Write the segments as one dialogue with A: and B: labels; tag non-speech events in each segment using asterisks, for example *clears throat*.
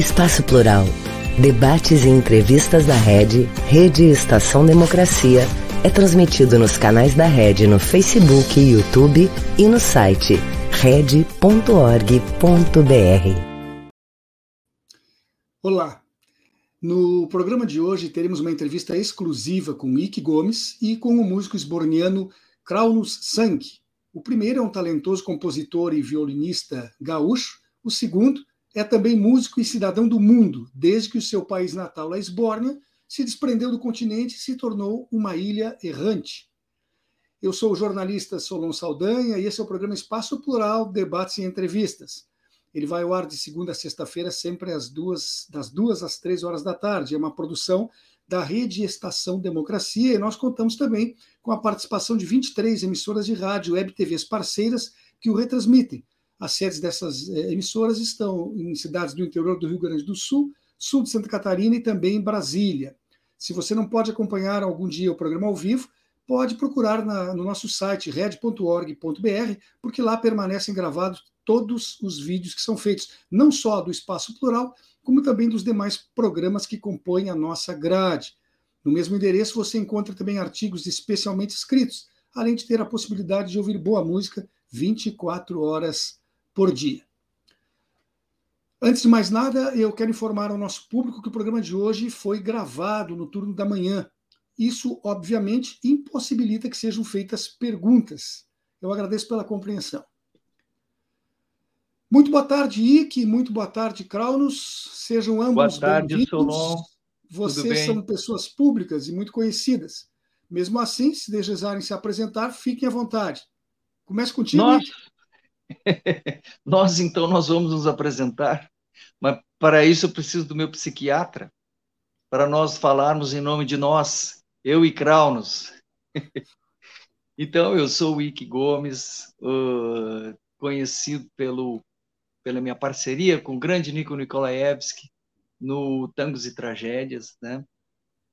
A: Espaço Plural. Debates e entrevistas da Rede, Rede Estação Democracia, é transmitido nos canais da Rede no Facebook, YouTube e no site rede.org.br.
B: Olá. No programa de hoje teremos uma entrevista exclusiva com Ike Gomes e com o músico esborniano Kraunus Sank. O primeiro é um talentoso compositor e violinista gaúcho, o segundo é também músico e cidadão do mundo, desde que o seu país natal, a Esbórnia, se desprendeu do continente e se tornou uma ilha errante. Eu sou o jornalista Solon Saldanha e esse é o programa Espaço Plural, Debates e Entrevistas. Ele vai ao ar de segunda a sexta-feira, sempre às duas, das duas às três horas da tarde. É uma produção da Rede Estação Democracia e nós contamos também com a participação de 23 emissoras de rádio, web TVs parceiras que o retransmitem. As sedes dessas eh, emissoras estão em cidades do interior do Rio Grande do Sul, sul de Santa Catarina e também em Brasília. Se você não pode acompanhar algum dia o programa ao vivo, pode procurar na, no nosso site red.org.br, porque lá permanecem gravados todos os vídeos que são feitos, não só do Espaço Plural, como também dos demais programas que compõem a nossa grade. No mesmo endereço você encontra também artigos especialmente escritos, além de ter a possibilidade de ouvir boa música 24 horas por dia. Antes de mais nada, eu quero informar ao nosso público que o programa de hoje foi gravado no turno da manhã. Isso, obviamente, impossibilita que sejam feitas perguntas. Eu agradeço pela compreensão. Muito boa tarde, Ike. Muito boa tarde, Kraunos. Sejam ambos
C: boa tarde, Solon.
B: Vocês são pessoas públicas e muito conhecidas. Mesmo assim, se desejarem se apresentar, fiquem à vontade. Comece contigo.
C: Nós, *laughs* nós, então, nós vamos nos apresentar, mas para isso eu preciso do meu psiquiatra, para nós falarmos em nome de nós, eu e Kraunos. *laughs* então, eu sou o Ike Gomes, uh, conhecido pelo, pela minha parceria com o grande Nico Nikolaevski no Tangos e Tragédias, né?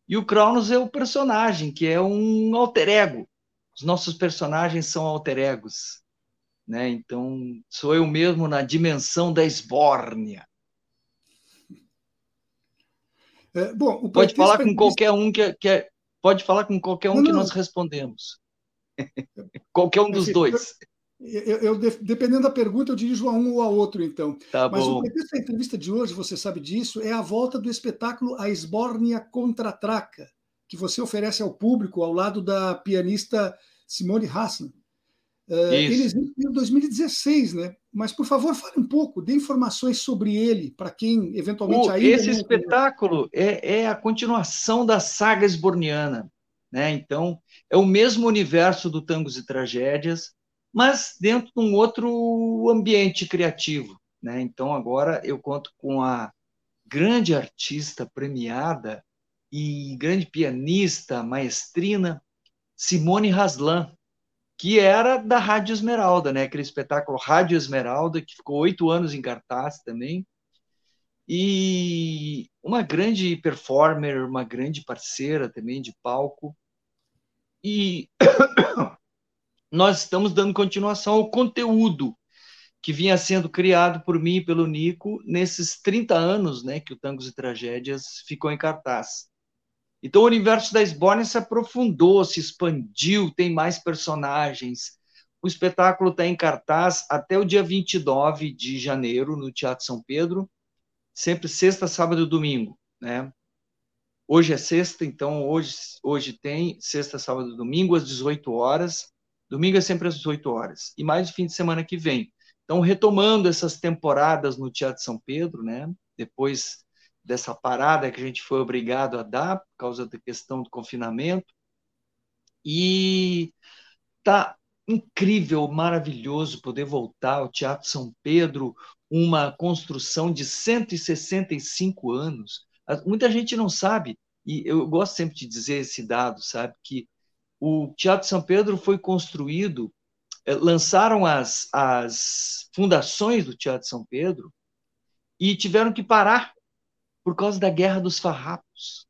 C: E o Cronos é o personagem, que é um alter ego. Os nossos personagens são alter egos né? Então, sou eu mesmo na dimensão da esbórnia. É, bom, pode falar com qualquer um que, que é, pode falar com qualquer um não, que não. nós respondemos. *laughs* qualquer um dos dois.
B: Eu, eu, dependendo da pergunta, eu dirijo a um ou a outro, então.
C: Tá
B: Mas
C: bom.
B: o pretexto da entrevista de hoje, você sabe disso, é a volta do espetáculo A Esbórnia Contra-Traca, que você oferece ao público ao lado da pianista Simone Hassan. Uh, ele existe em 2016, né? Mas, por favor, fale um pouco, dê informações sobre ele, para quem eventualmente
C: o, ainda. Esse não... espetáculo é, é, a continuação da saga esborniana. Né? Então, é o mesmo universo do Tangos e Tragédias, mas dentro de um outro ambiente criativo. Né? Então, agora eu conto com a grande artista premiada e grande pianista, maestrina, Simone Haslan, que era da Rádio Esmeralda, né? Aquele espetáculo Rádio Esmeralda, que ficou oito anos em cartaz também. E uma grande performer, uma grande parceira também de palco. E *coughs* nós estamos dando continuação ao conteúdo que vinha sendo criado por mim e pelo Nico nesses 30 anos né, que o Tangos e Tragédias ficou em cartaz. Então, o universo da Sborne se aprofundou, se expandiu, tem mais personagens. O espetáculo está em cartaz até o dia 29 de janeiro, no Teatro São Pedro, sempre sexta, sábado e domingo. Né? Hoje é sexta, então hoje, hoje tem sexta, sábado e domingo, às 18 horas. Domingo é sempre às 18 horas. E mais o fim de semana que vem. Então, retomando essas temporadas no Teatro São Pedro, né? depois dessa parada que a gente foi obrigado a dar por causa da questão do confinamento. E tá incrível, maravilhoso poder voltar ao Teatro São Pedro, uma construção de 165 anos. Muita gente não sabe, e eu gosto sempre de dizer esse dado, sabe, que o Teatro São Pedro foi construído, eh, lançaram as, as fundações do Teatro São Pedro e tiveram que parar por causa da Guerra dos Farrapos.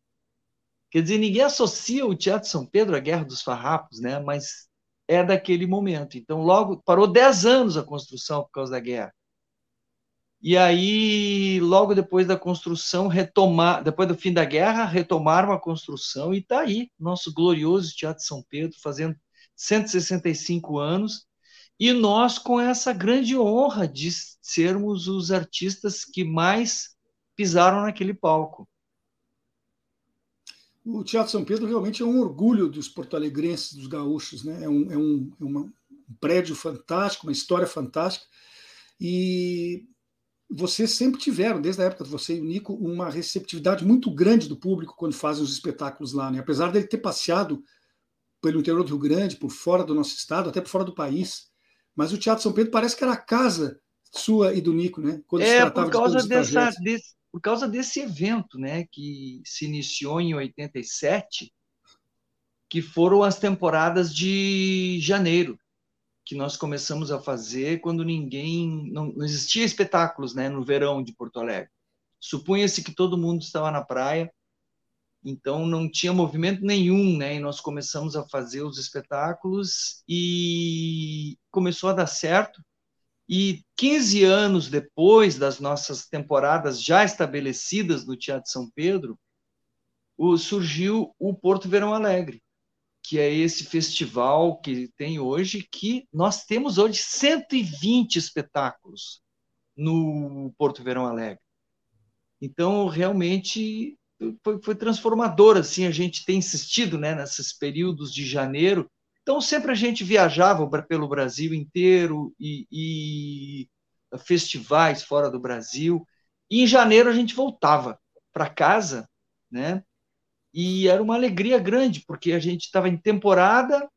C: Quer dizer, ninguém associa o Teatro São Pedro à Guerra dos Farrapos, né? mas é daquele momento. Então, logo, parou 10 anos a construção por causa da guerra. E aí, logo depois da construção, retomar, depois do fim da guerra, retomaram a construção e está aí, nosso glorioso Teatro São Pedro, fazendo 165 anos, e nós com essa grande honra de sermos os artistas que mais pisaram naquele palco.
B: O Teatro São Pedro realmente é um orgulho dos porto-alegrenses, dos gaúchos, né? É um, é um, é uma, um prédio fantástico, uma história fantástica. E vocês sempre tiveram, desde a época de você e o Nico, uma receptividade muito grande do público quando fazem os espetáculos lá, né? Apesar dele ter passeado pelo interior do Rio Grande, por fora do nosso estado, até por fora do país. Mas o Teatro São Pedro parece que era a casa sua e do Nico, né?
C: Quando é, por causa, de dessa, desse, por causa desse evento, né? Que se iniciou em 87, que foram as temporadas de janeiro que nós começamos a fazer quando ninguém não, não existia espetáculos, né, no verão de Porto Alegre. Supunha-se que todo mundo estava na praia, então não tinha movimento nenhum, né? E nós começamos a fazer os espetáculos e começou a dar certo. E 15 anos depois das nossas temporadas já estabelecidas no Teatro São Pedro, surgiu o Porto Verão Alegre que é esse festival que tem hoje, que nós temos hoje 120 espetáculos no Porto Verão Alegre. Então, realmente foi, foi transformador, assim, a gente tem insistido, né, nesses períodos de janeiro. Então, sempre a gente viajava pelo Brasil inteiro e, e festivais fora do Brasil. E em janeiro a gente voltava para casa, né? E era uma alegria grande, porque a gente estava em temporada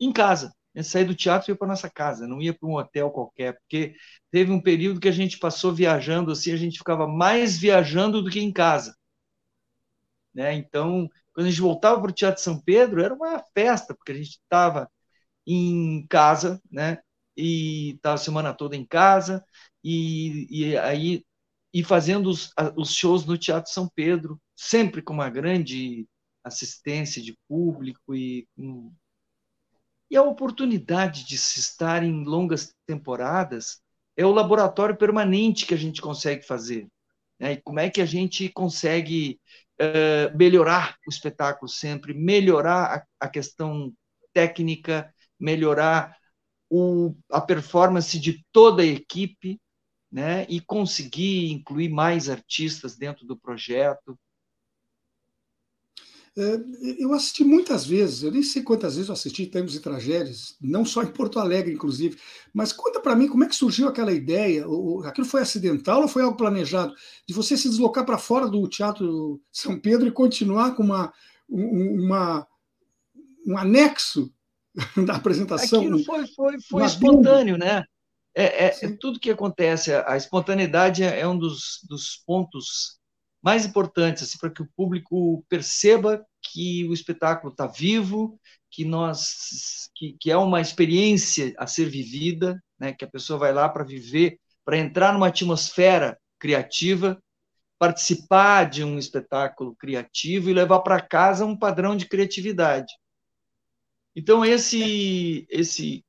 C: em casa. Eu saí do teatro e ia para nossa casa, não ia para um hotel qualquer, porque teve um período que a gente passou viajando assim, a gente ficava mais viajando do que em casa. Né? Então, quando a gente voltava para o Teatro São Pedro, era uma festa, porque a gente estava em casa, né? E estava a semana toda em casa, e, e aí e fazendo os, os shows no Teatro São Pedro, sempre com uma grande assistência de público e com... e a oportunidade de se estar em longas temporadas é o laboratório permanente que a gente consegue fazer. Né? E como é que a gente consegue uh, melhorar o espetáculo sempre, melhorar a, a questão técnica, melhorar o, a performance de toda a equipe, né? e conseguir incluir mais artistas dentro do projeto.
B: É, eu assisti muitas vezes, eu nem sei quantas vezes eu assisti Tempos e Tragédias, não só em Porto Alegre, inclusive, mas conta para mim como é que surgiu aquela ideia, aquilo foi acidental ou foi algo planejado, de você se deslocar para fora do Teatro São Pedro e continuar com uma, uma um anexo *laughs* da apresentação?
C: Aquilo foi, foi, foi espontâneo, né? É, é, é, tudo que acontece, a espontaneidade é, é um dos, dos pontos mais importantes assim, para que o público perceba que o espetáculo está vivo, que nós que, que, é uma experiência a ser vivida, né? que a pessoa vai lá para viver, para entrar numa atmosfera criativa, participar de um espetáculo criativo e levar para casa um padrão de criatividade. Então esse esse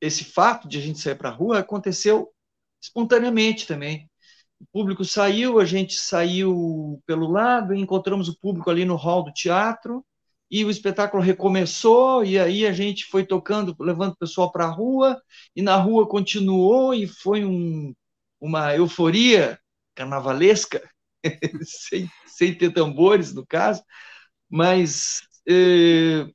C: esse fato de a gente sair para a rua aconteceu espontaneamente também. O público saiu, a gente saiu pelo lado, encontramos o público ali no hall do teatro, e o espetáculo recomeçou, e aí a gente foi tocando, levando o pessoal para a rua, e na rua continuou, e foi um, uma euforia carnavalesca, *laughs* sem, sem ter tambores, no caso, mas eh,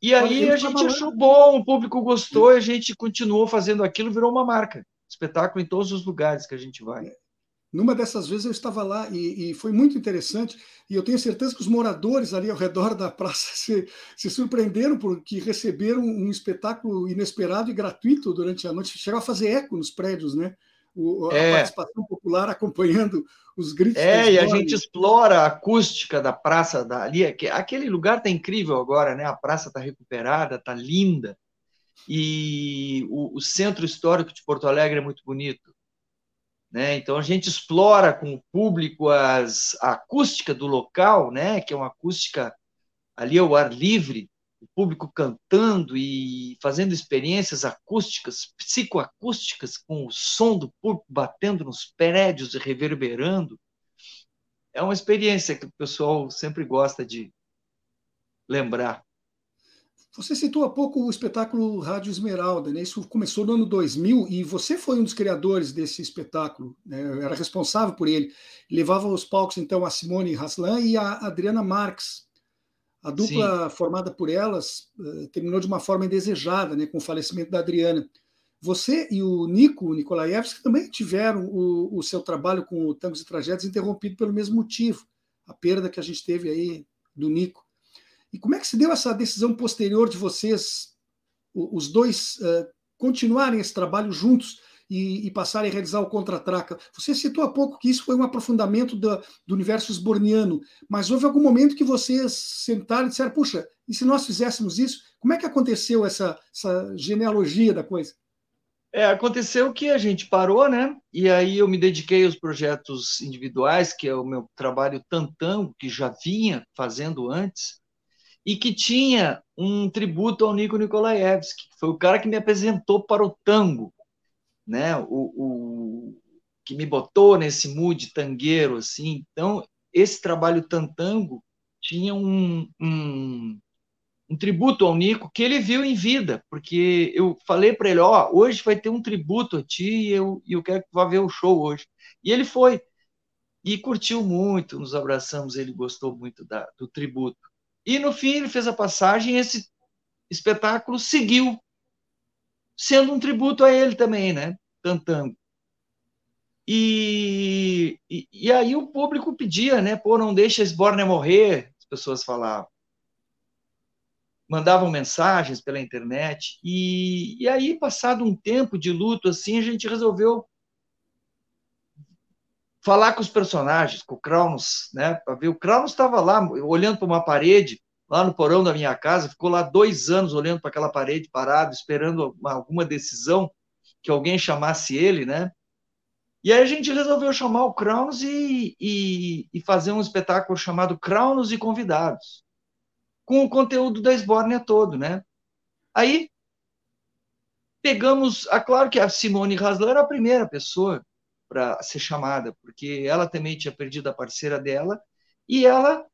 C: e aí a gente achou bom, o público gostou, a gente continuou fazendo aquilo, virou uma marca. Espetáculo em todos os lugares que a gente vai.
B: Numa dessas vezes eu estava lá e, e, foi muito interessante, e eu tenho certeza que os moradores ali ao redor da praça *laughs* se, se surpreenderam porque receberam um espetáculo inesperado e gratuito durante a noite. Chegou a fazer eco nos prédios, né? O, a é. participação popular acompanhando os gritos.
C: É, e a gente explora a acústica da praça dali. Aquele lugar está incrível agora, né? A praça está recuperada, está linda. E o, o, centro histórico de Porto Alegre é muito bonito. Né? Então a gente explora com o público as, a acústica do local, né? que é uma acústica ali ao ar livre, o público cantando e fazendo experiências acústicas, psicoacústicas, com o som do público batendo nos prédios e reverberando. É uma experiência que o pessoal sempre gosta de lembrar.
B: Você citou há pouco o espetáculo Rádio Esmeralda, né? Isso começou no ano 2000 e você foi um dos criadores desse espetáculo, né? era responsável por ele. Levava aos palcos então a Simone Haslan e a Adriana Marques. A dupla Sim. formada por elas uh, terminou de uma forma indesejada, né? Com o falecimento da Adriana. Você e o Nico Nikolaevski também tiveram o, o seu trabalho com o Tangos e Tragédias interrompido pelo mesmo motivo, a perda que a gente teve aí do Nico. E como é que se deu essa decisão posterior de vocês, os dois, uh, continuarem esse trabalho juntos e, e, passarem a realizar o Contra-Traca? Você citou há pouco que isso foi um aprofundamento do, universo esborniano, mas houve algum momento que vocês sentaram e disseram, puxa, e se nós fizéssemos isso? Como é que aconteceu essa, essa genealogia da coisa?
C: É, aconteceu que a gente parou, né? E aí eu me dediquei aos projetos individuais, que é o meu trabalho Tantango, que já vinha fazendo antes e que tinha um tributo ao Nico Nikolaevski, que foi o cara que me apresentou para o tango, né? O, o que me botou nesse mood tangueiro, assim. Então, esse trabalho Tantango tinha um, um, um tributo ao Nico que ele viu em vida, porque eu falei para ele, ó, oh, hoje vai ter um tributo a ti e eu, eu quero que vá ver o show hoje. E ele foi. E curtiu muito, nos abraçamos, ele gostou muito da, do tributo. E no fim ele fez a passagem esse espetáculo seguiu, sendo um tributo a ele também, né? Cantando. E, e, e aí o público pedia, né? Pô, não deixa Sborne morrer, as pessoas falavam. Mandavam mensagens pela internet. E, e aí, passado um tempo de luto, assim, a gente resolveu falar com os personagens, com o Cronos, né? Para ver. O Cronos estava lá, olhando para uma parede, lá no porão da minha casa, ficou lá dois anos olhando para aquela parede parado, esperando uma, alguma decisão que alguém chamasse ele, né? E aí a gente resolveu chamar o Cronos e, e, e fazer um espetáculo chamado Cronos e Convidados, com o conteúdo da Esbórnia todo, né? Aí pegamos, ah, claro que a Simone Haslan era a primeira pessoa para ser chamada, porque ela também tinha perdido a parceira dela, e ela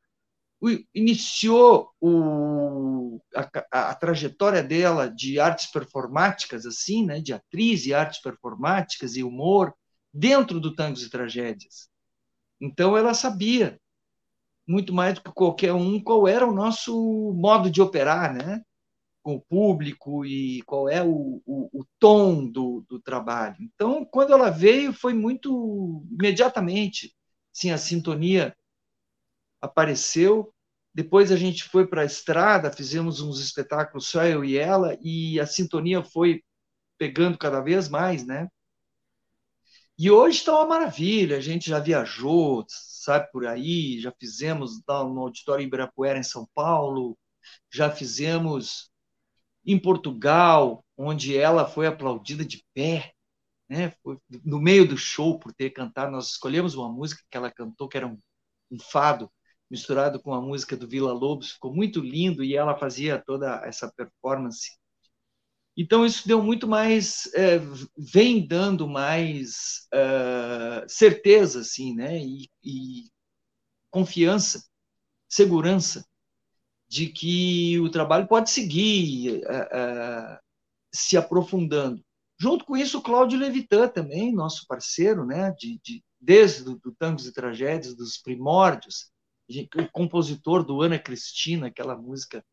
C: iniciou o, a, a, trajetória dela de artes performáticas, assim, né, de atriz e artes performáticas e humor, dentro do Tangos e Tragédias. Então ela sabia, muito mais do que qualquer um, qual era o nosso modo de operar, né? Com o público e qual é o, o, o tom do, do, trabalho. Então, quando ela veio, foi muito imediatamente, sim, a sintonia apareceu. Depois a gente foi para a estrada, fizemos uns espetáculos só eu e ela, e a sintonia foi pegando cada vez mais, né? E hoje está uma maravilha, a gente já viajou, sabe, por aí, já fizemos no Auditório Ibirapuera, em São Paulo, já fizemos em Portugal, onde ela foi aplaudida de pé, né? Foi no meio do show por ter cantado. Nós escolhemos uma música que ela cantou, que era um, um fado misturado com a música do Vila Lobos, ficou muito lindo e ela fazia toda essa performance. Então isso deu muito mais, é, vem dando mais uh, certeza, assim, né? E, e confiança, segurança de que o trabalho pode seguir uh, uh, se aprofundando. Junto com isso, o Cláudio Levitan também, nosso parceiro, né, de, de desde do, Tangos e Tragédias, dos primórdios, o compositor do Ana Cristina, aquela música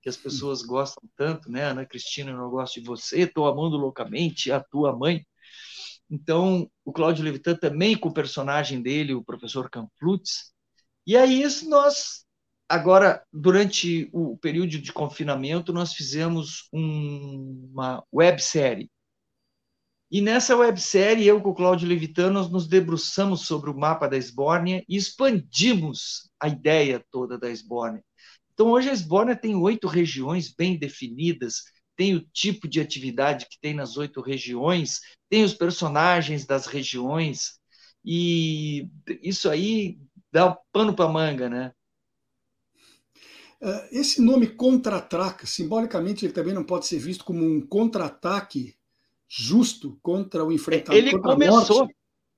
C: que as pessoas gostam tanto, né? Ana Cristina, eu não gosto de você, estou amando loucamente a tua mãe. Então, o Cláudio Levitan também com o personagem dele, o professor Canflutz. E aí nós Agora, durante o período de confinamento, nós fizemos um, uma websérie. E nessa websérie, eu com o Cláudio Levitano, nós nos debruçamos sobre o mapa da Esbórnia e expandimos a ideia toda da Esbórnia. Então, hoje a Esbórnia tem oito regiões bem definidas, tem o tipo de atividade que tem nas oito regiões, tem os personagens das regiões, e isso aí dá pano para manga, né?
B: Uh, esse nome contra-atraca, simbolicamente, ele também não pode ser visto como um contra-ataque justo contra o enfrentamento.
C: Ele começou.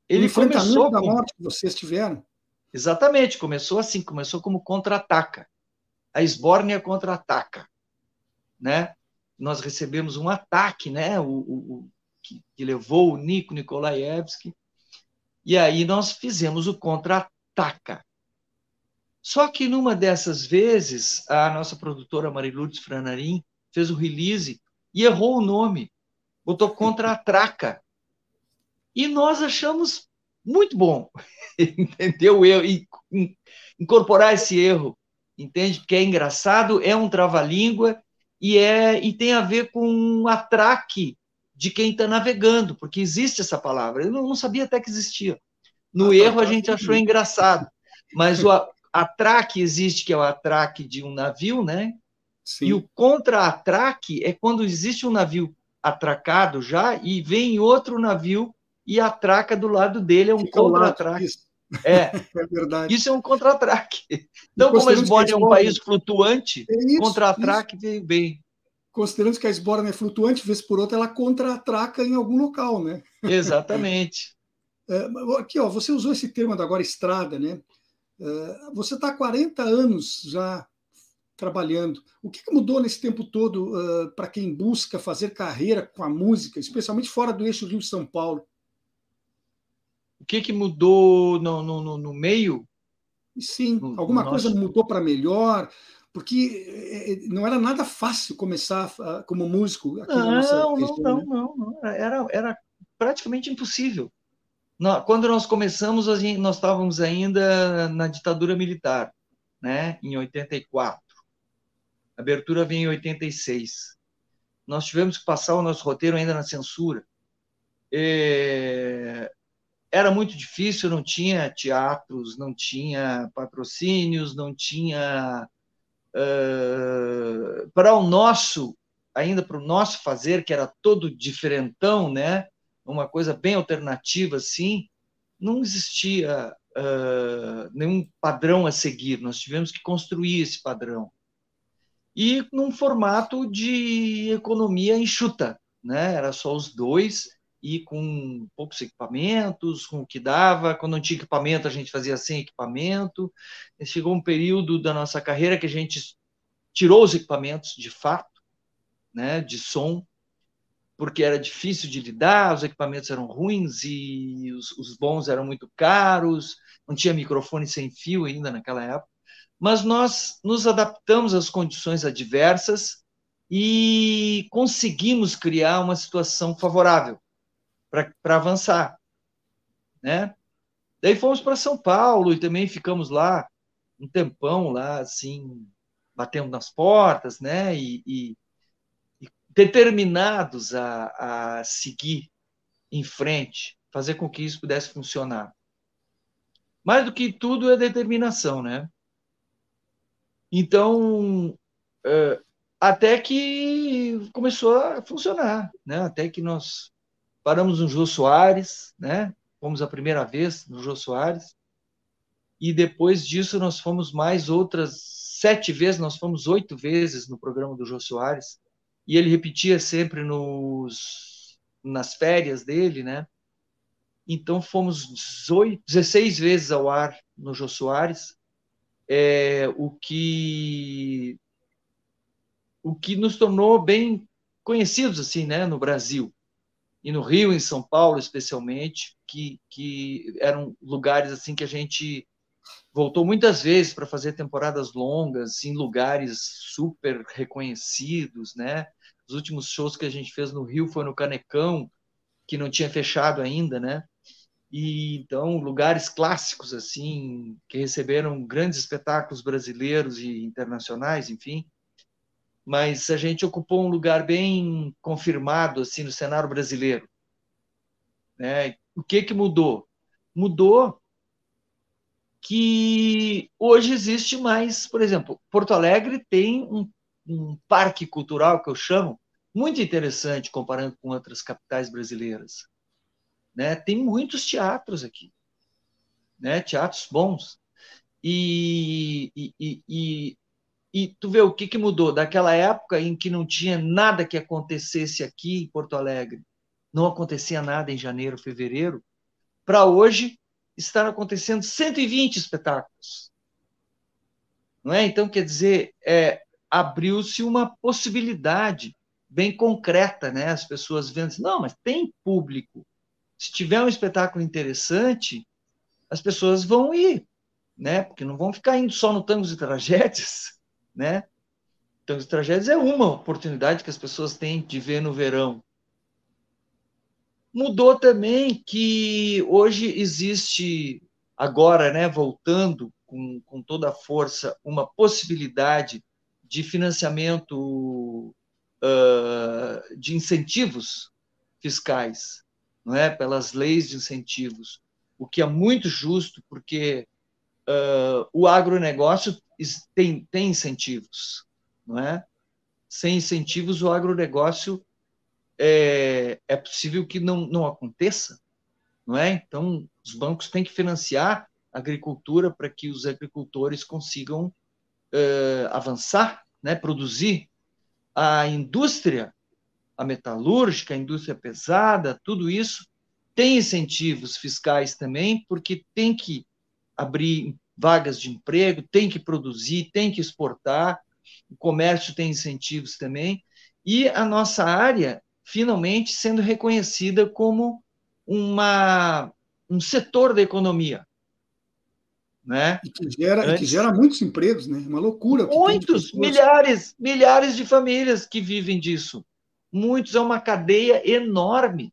C: Ele o enfrentamento começou
B: da morte que vocês tiveram.
C: Exatamente, começou assim, começou como contra-ataca. A Esbórnia contra-ataca, né? Nós recebemos um ataque, né? O, o, o que, que, levou o Nico Nikolaevski, e aí nós fizemos o contra-ataca. Só que numa dessas vezes, a nossa produtora Marilourdes Franarim fez o release e errou o nome, botou contra-atraca. E nós achamos muito bom, *laughs* entendeu? Eu, e, incorporar esse erro, entende? Porque é engraçado, é um trava-língua e, é, e tem a ver com um atraque de quem está navegando, porque existe essa palavra. Eu não, não sabia até que existia. No ah, tá, erro, tá, a gente achou engraçado. Mas o atraque existe, que é o atraque de um navio, né? Sim. E o contra-atraque é quando existe um navio atracado já e vem outro navio e atraca do lado dele, é um contra-atraque. É, *laughs* é verdade. Isso é um contra-atraque. Então, como a Esbórnia é um país flutuante, é contra-atraque veio bem.
B: Considerando que a Esbórnia é flutuante, vez por outra, ela contra-atraca em algum local, né?
C: Exatamente. *laughs*
B: É, aqui, ó, você usou esse termo da agora estrada, né? É, você está há 40 anos já trabalhando. O que mudou nesse tempo todo uh, para quem busca fazer carreira com a música, especialmente fora do eixo Rio-São Paulo?
C: o que, que mudou no, no, no meio?
B: Sim, no, alguma no coisa nosso... mudou para melhor, porque é, não era nada fácil começar ah, como músico
C: aqui não, na nossa não, região, não, né? não, não, era, era praticamente impossível. Quando nós começamos, nós estávamos ainda na ditadura militar, né? em 84. A abertura veio em 86. Nós tivemos que passar o nosso roteiro ainda na censura. É era muito difícil, não tinha teatros, não tinha patrocínios, não tinha. Uh, para o nosso, ainda para o nosso fazer, que era todo diferentão, né? Uma coisa bem alternativa assim, não existia uh, nenhum padrão a seguir, nós tivemos que construir esse padrão. E num formato de economia enxuta, né? era só os dois, e com poucos equipamentos, com o que dava. Quando não tinha equipamento, a gente fazia sem equipamento. E chegou um período da nossa carreira que a gente tirou os equipamentos de fato, né, de som, porque era difícil de lidar, os equipamentos eram ruins e os, os bons eram muito caros, não tinha microfone sem fio ainda naquela época. Mas nós nos adaptamos às condições adversas e conseguimos criar uma situação favorável para avançar, né? Daí fomos para São Paulo e também ficamos lá um tempão lá, assim, batendo nas portas, né? E, e, determinados a, a seguir em frente, fazer com que isso pudesse funcionar. Mais do que tudo é determinação, né? Então, é, até que começou a funcionar, né? Até que nós paramos no Jô Soares, né? Fomos a primeira vez no Jô Soares. E depois disso nós fomos mais outras sete vezes, nós fomos oito vezes no programa do Jô Soares. E ele repetia sempre nos, nas férias dele, né? Então fomos 18, 16 vezes ao ar no Jô Soares, é, o que o que nos tornou bem conhecidos assim, né, no Brasil e no Rio, em São Paulo, especialmente, que, que eram lugares assim que a gente voltou muitas vezes para fazer temporadas longas em lugares super reconhecidos, né? Os últimos shows que a gente fez no Rio foi no Canecão, que não tinha fechado ainda, né? E então lugares clássicos assim que receberam grandes espetáculos brasileiros e internacionais, enfim mas a gente ocupou um lugar bem confirmado assim no cenário brasileiro. Né? O que que mudou? Mudou que hoje existe mais, por exemplo, Porto Alegre tem um, um parque cultural que eu chamo muito interessante comparando com outras capitais brasileiras. Né? Tem muitos teatros aqui, né? teatros bons. E, e, e, E tu vê o que, que mudou daquela época em que não tinha nada que acontecesse aqui em Porto Alegre, não acontecia nada em janeiro, fevereiro, para hoje estar acontecendo 120 espetáculos. Não é? Então, quer dizer, é, abriu-se uma possibilidade bem concreta, né? As pessoas vendo, assim, não, mas tem público. Se tiver um espetáculo interessante, as pessoas vão ir, né? Porque não vão ficar indo só no Tangos e Tragédias, *laughs* né? Tangos e Tragédias é uma oportunidade que as pessoas têm de ver no verão. Mudou também que hoje existe, agora, né, voltando com, com toda a força, uma possibilidade de financiamento uh, de incentivos fiscais, não é? Pelas leis de incentivos, o que é muito justo, porque uh, o agronegócio tem, tem incentivos, não é? Sem incentivos, o agronegócio é, é possível que não, não aconteça, não é? Então, os bancos têm que financiar a agricultura para que os agricultores consigam uh, avançar, né? Produzir. A indústria, a metalúrgica, a indústria pesada, tudo isso tem incentivos fiscais também, porque tem que abrir vagas de emprego, tem que produzir, tem que exportar, o comércio tem incentivos também, e a nossa área finalmente sendo reconhecida como uma, um setor da economia. Né?
B: E que gera, Antes, que gera muitos empregos, né? Uma loucura.
C: Muitos, milhares, milhares de famílias que vivem disso. Muitos, é uma cadeia enorme.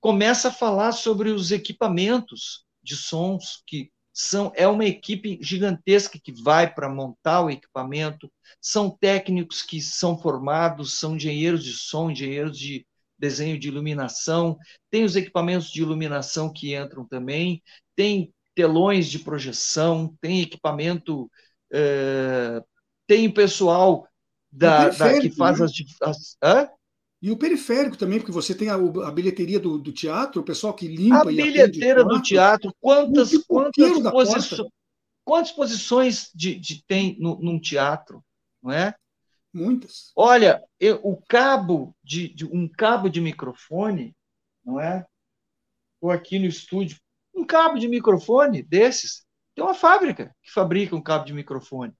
C: Começa a falar sobre os equipamentos de sons que são é uma equipe gigantesca que vai para montar o equipamento, são técnicos que são formados, são engenheiros de som, engenheiros de desenho de iluminação, tem os equipamentos de iluminação que entram também, tem telões de projeção, tem equipamento, é, tem pessoal da, da que faz né? as, as
B: e o periférico também, porque você tem a, a bilheteria do, do, teatro, o pessoal que limpa
C: a e bilheteira do teatro, quantas, quantas, posições, quantas posições de, de tem no, num teatro, não é?
B: Muitas.
C: Olha, eu, o cabo de, de, um cabo de microfone, não é? Estou aqui no estúdio, um cabo de microfone desses, tem uma fábrica que fabrica um cabo de microfone.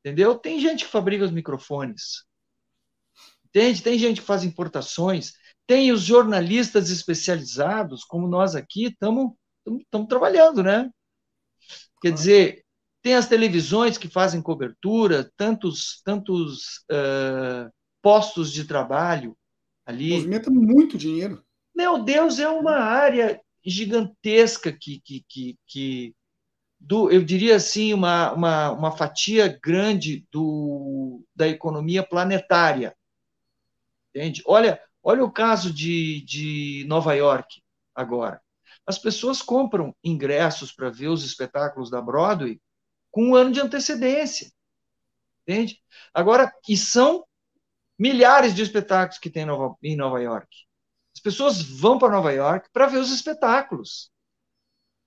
C: Entendeu? Tem gente que fabrica os microfones. Entende? Tem gente que faz importações, tem os jornalistas especializados, como nós aqui, estamos trabalhando, né? Quer dizer, tem as televisões que fazem cobertura, tantos, tantos uh, postos de trabalho ali.
B: Movimenta muito dinheiro.
C: Meu Deus, é uma área gigantesca que, que, que, que do, eu diria assim, uma, uma, uma fatia grande do, da economia planetária. Entende? Olha, olha o caso de, de Nova York agora. As pessoas compram ingressos para ver os espetáculos da Broadway com um ano de antecedência. Entende? Agora, e são milhares de espetáculos que tem em Nova York. As pessoas vão para Nova York para ver os espetáculos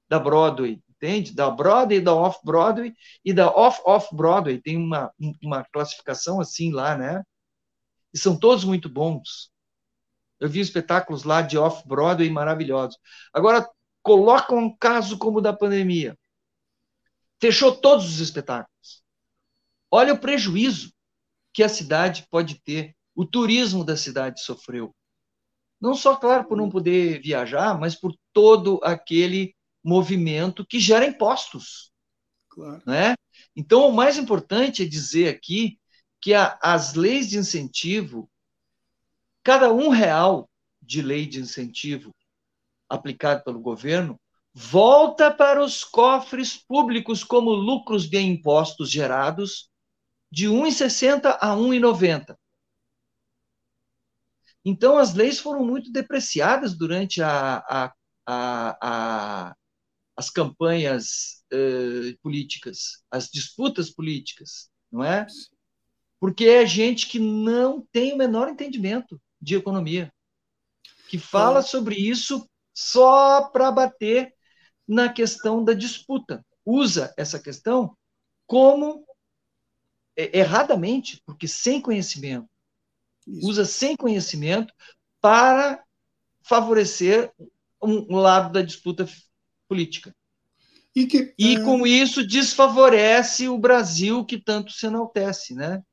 C: da Broadway, entende? Da Broadway, da Off-Broadway e da Off-Off-Broadway. Tem uma, uma classificação assim lá, né? e são todos muito bons. Eu vi espetáculos lá de off-Broadway maravilhosos. Agora, coloca um caso como o da pandemia. Fechou todos os espetáculos. Olha o prejuízo que a cidade pode ter. O turismo da cidade sofreu. Não só, claro, por não poder viajar, mas por todo aquele movimento que gera impostos. Claro. Né? Então, o mais importante é dizer aqui que a, as leis de incentivo, cada um real de lei de incentivo aplicado pelo governo, volta para os cofres públicos como lucros de impostos gerados de 1,60 a 1,90. Então, as leis foram muito depreciadas durante a, a, a, as campanhas uh, políticas, as disputas políticas, não é? porque é gente que não tem o menor entendimento de economia, que fala sobre isso só para bater na questão da disputa, usa essa questão como erradamente, porque sem conhecimento. Isso. Usa sem conhecimento para favorecer um, lado da disputa política. E, que, e é... com isso desfavorece o Brasil que tanto se enaltece, né?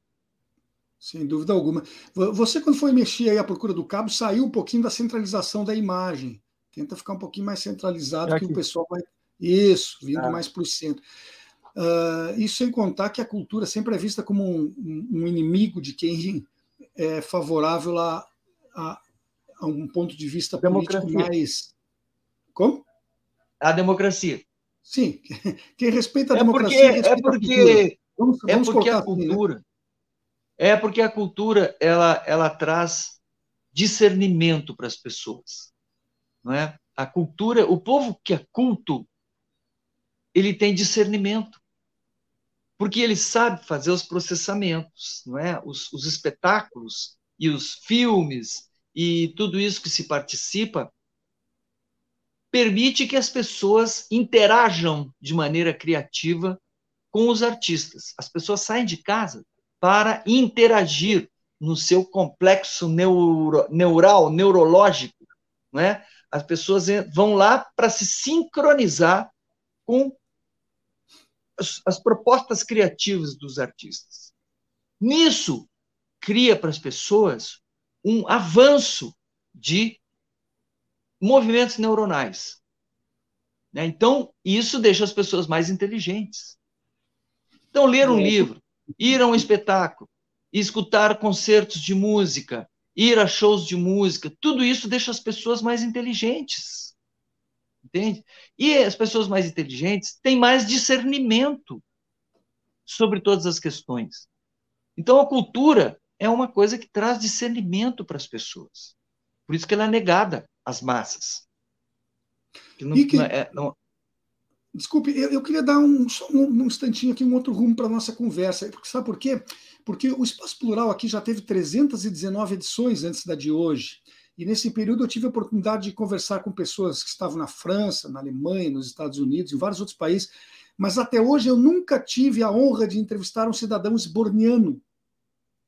B: Sem dúvida alguma. Você, quando foi mexer aí à procura do cabo, saiu um pouquinho da centralização da imagem. Tenta ficar um pouquinho mais centralizado, que o pessoal vai. Isso, vindo ah. mais para o centro. Uh, isso sem contar que a cultura sempre é vista como um, um inimigo de quem é favorável a, a, a um ponto de vista democracia. político mais. Como?
C: A democracia.
B: Sim, *laughs* quem respeita a
C: é
B: democracia.
C: Porque, é porque, vamos, é vamos porque a cultura. Assim, né? É porque a cultura ela, ela traz discernimento para as pessoas, não é? A cultura, o povo que é culto, ele tem discernimento, porque ele sabe fazer os processamentos, não é? Os, os espetáculos e os filmes e tudo isso que se participa permite que as pessoas interajam de maneira criativa com os artistas. As pessoas saem de casa para interagir no seu complexo neuro, neural, neurológico. Né? As pessoas vão lá para se sincronizar com as, as propostas criativas dos artistas. Nisso, cria para as pessoas um avanço de movimentos neuronais. Né? Então, isso deixa as pessoas mais inteligentes. Então, ler um livro, ir a um espetáculo, escutar concertos de música, ir a shows de música, tudo isso deixa as pessoas mais inteligentes. Entende? E as pessoas mais inteligentes têm mais discernimento sobre todas as questões. Então, a cultura é uma coisa que traz discernimento para as pessoas. Por isso que ela é negada às massas.
B: Que não, que, não é, não... Desculpe, eu, eu, queria dar um, só um, um instantinho aqui, um outro rumo para a nossa conversa. Sabe por quê? Porque o Espaço Plural aqui já teve 319 edições antes da de hoje. E nesse período eu tive a oportunidade de conversar com pessoas que estavam na França, na Alemanha, nos Estados Unidos, em vários outros países. Mas até hoje eu nunca tive a honra de entrevistar um cidadão esborniano.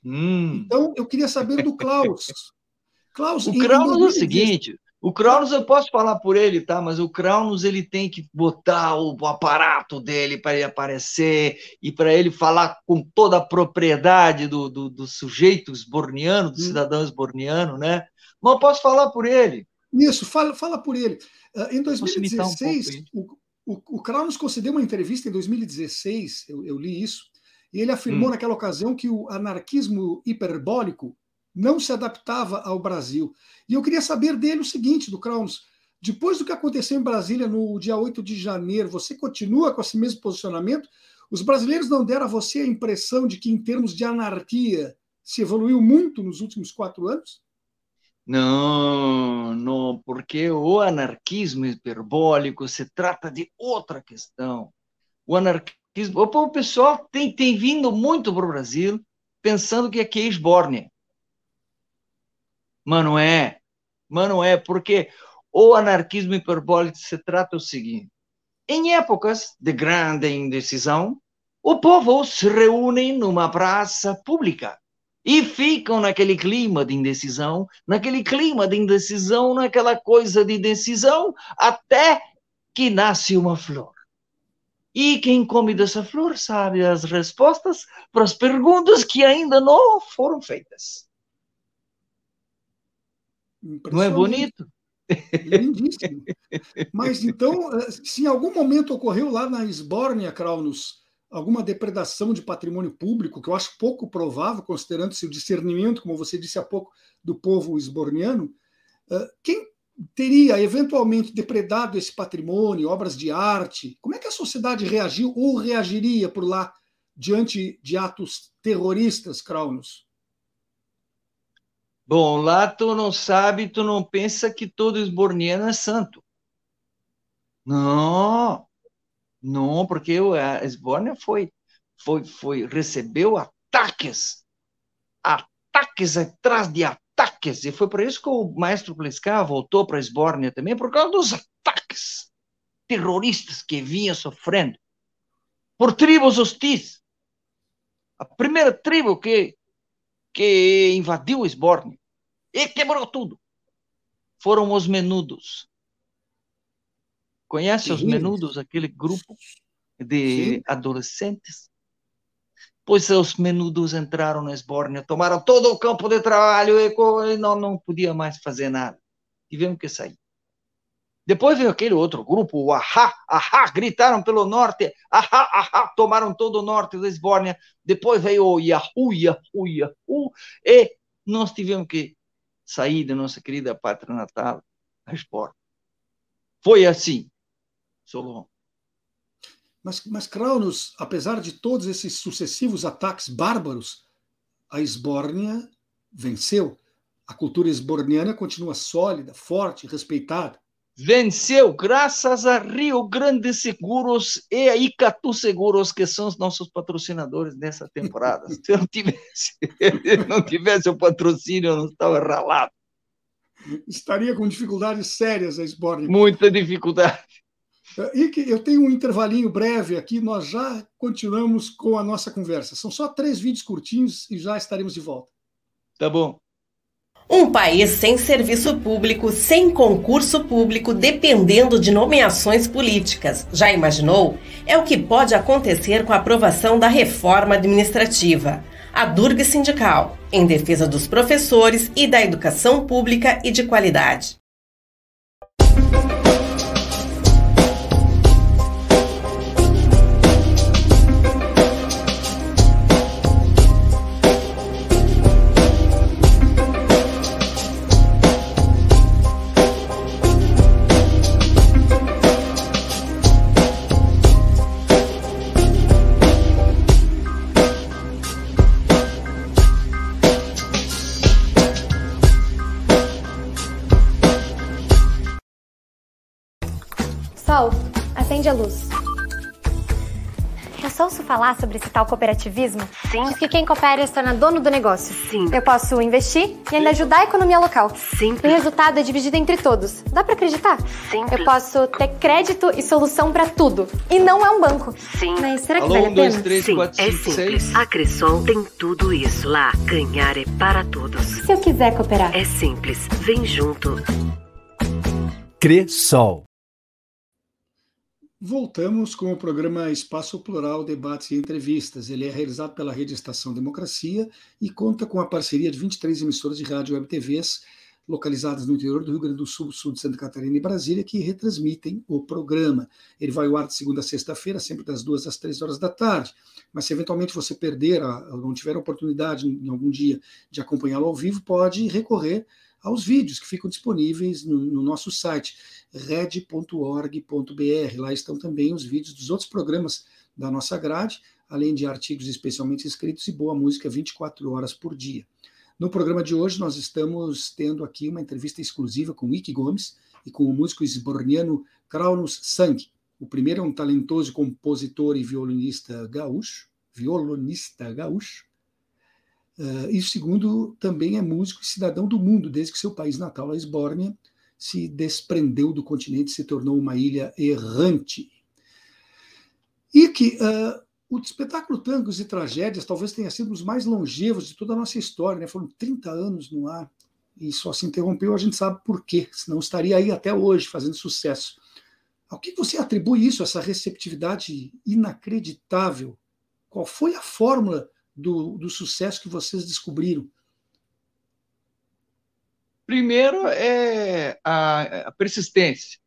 B: Hum. Então eu queria saber do Klaus. *laughs*
C: Klaus, o Kraus é o seguinte, o Cronos eu posso falar por ele, tá? Mas o Cronos ele tem que botar o, o aparato dele para ele aparecer e para ele falar com toda a propriedade do, do, do sujeito esborniano, do hum. cidadão esborniano, né? Mas eu posso falar por ele.
B: Isso, fala, fala por ele. Uh, em 2016, um o, o, o concedeu uma entrevista em 2016, eu, eu li isso, e ele afirmou hum. naquela ocasião que o anarquismo hiperbólico não se adaptava ao Brasil. E eu queria saber dele o seguinte, do Krauns, depois do que aconteceu em Brasília no dia 8 de janeiro, você continua com esse mesmo posicionamento? Os brasileiros não deram a você a impressão de que, em termos de anarquia, se evoluiu muito nos últimos quatro anos?
C: Não, não, porque o anarquismo hiperbólico se trata de outra questão. O anarquismo, o pessoal tem, tem vindo muito para o Brasil pensando que aqui é esbórnia. Mas não é. Mas não é, porque o anarquismo hiperbólico se trata o seguinte: em épocas de grande indecisão, o povo se reúne numa praça pública e ficam naquele clima de indecisão, naquele clima de indecisão, naquela coisa de decisão, até que nasce uma flor. E quem come dessa flor sabe as respostas para as perguntas que ainda não foram feitas. Não é bonito?
B: Lindíssimo. Mas então, eh, se em algum momento ocorreu lá na Esbórnia, Kraunus, alguma depredação de patrimônio público, que eu acho pouco provável, considerando-se o discernimento, como você disse há pouco, do povo esborniano, eh, quem teria eventualmente depredado esse patrimônio, obras de arte? Como é que a sociedade reagiu ou reagiria por lá diante de atos terroristas, Kraunus?
C: Bom, lá tu não sabe, tu não pensa que todo esborniano é santo. Não, não, porque a Esbórnia foi, foi, foi, recebeu ataques, ataques atrás de ataques, e foi por isso que o maestro Plescar voltou para a Esbórnia também, por causa dos ataques terroristas que vinha sofrendo por tribos hostis. a primeira tribo que, que invadiu Esborne e quebrou tudo foram os menudos. Conhece os menudos, aquele grupo de Sim. adolescentes? Pois os menudos entraram na Esbórnia, tomaram todo o campo de trabalho e não, não podia mais fazer nada. Tivemos que sair. Depois veio aquele outro grupo, o Ahá, Ahá, gritaram pelo norte, Ahá, Ahá, tomaram todo o norte da Esbórnia. Depois veio o Yahoo, Yahoo, Yahoo, e nós tivemos que sair da nossa querida pátria natal, a Esbórnia. Foi assim, Solon.
B: Mas, mas Cronos, apesar de todos esses sucessivos ataques bárbaros, a Esbórnia venceu. A cultura esborniana continua sólida, forte, respeitada
C: venceu graças a Rio Grande Seguros e a Icatu Seguros, que são os nossos patrocinadores nessa temporada. *laughs* Se não tivesse, não tivesse o patrocínio, eu não estava ralado.
B: Estaria com dificuldades sérias a Sporting.
C: Muita dificuldade.
B: E que eu tenho um intervalinho breve aqui, nós já continuamos com a nossa conversa. São só três vídeos curtinhos e já estaremos de volta.
C: Tá bom.
A: Um país sem serviço público, sem concurso público, dependendo de nomeações políticas. Já imaginou? É o que pode acontecer com a aprovação da reforma administrativa. A Durga Sindical, em defesa dos professores e da educação pública e de qualidade.
D: Falar sobre esse tal cooperativismo?
E: Sim.
D: Diz que quem coopera se torna dono do negócio.
E: Sim.
D: Eu posso investir e ainda ajudar a economia local.
E: Sim.
D: O resultado é dividido entre todos. Dá para acreditar?
E: Sim.
D: Eu posso ter crédito e solução para tudo. E não é um banco.
E: Sim.
D: Mas será que
C: Alô,
D: vale a
C: um, dois,
D: pena?
C: três,
E: Sim,
C: quatro,
E: é
C: cinco,
E: simples.
C: seis.
E: A Cressol tem tudo isso. Lá, ganhar é para todos.
D: Se eu quiser cooperar.
E: É simples. Vem junto.
F: Cressol.
B: Voltamos com o programa Espaço Plural, Debates e Entrevistas. Ele é realizado pela Rede Estação Democracia e conta com a parceria de 23 emissoras de rádio e web TVs localizadas no interior do Rio Grande do Sul, sul de Santa Catarina e Brasília, que retransmitem o programa. Ele vai ao ar de segunda a sexta-feira, sempre das duas às três horas da tarde. Mas se eventualmente você perder, ou não tiver a oportunidade em algum dia de acompanhá-lo ao vivo, pode recorrer aos vídeos que ficam disponíveis no, no nosso site red.org.br. Lá estão também os vídeos dos outros programas da nossa grade, além de artigos especialmente escritos e boa música 24 horas por dia. No programa de hoje, nós estamos tendo aqui uma entrevista exclusiva com Ike Gomes e com o músico esborniano Kraunus Sang. O primeiro é um talentoso compositor e violinista gaúcho, violonista gaúcho, Uh, e segundo também é músico e cidadão do mundo, desde que seu país natal, a Esbórnia, se desprendeu do continente e se tornou uma ilha errante. E que uh, o espetáculo Tangos e Tragédias talvez tenha sido um dos mais longevos de toda a nossa história, né? foram 30 anos no ar e só se interrompeu, a gente sabe por quê, senão estaria aí até hoje fazendo sucesso. Ao que você atribui isso, essa receptividade inacreditável? Qual foi a fórmula do, do sucesso que vocês descobriram?
C: Primeiro é a, a persistência.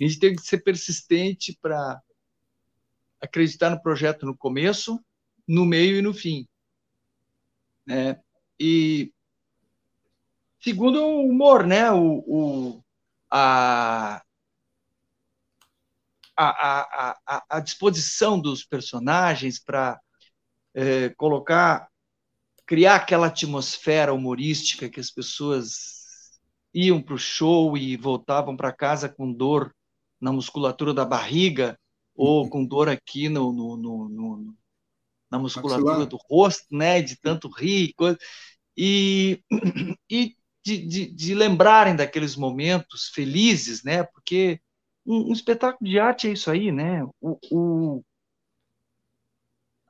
C: A gente tem que ser persistente para acreditar no projeto no começo, no meio e no fim. Né? E segundo o humor, né? O, o a, a, a, a, disposição dos personagens para é, colocar, criar aquela atmosfera humorística que as pessoas iam para o show e voltavam para casa com dor na musculatura da barriga ou com dor aqui no, no, no, no na musculatura do rosto, né, de tanto rir, coisa, e, *clears throat* e de, de, de, lembrarem daqueles momentos felizes, né, porque um, um, espetáculo de arte é isso aí, né, o, o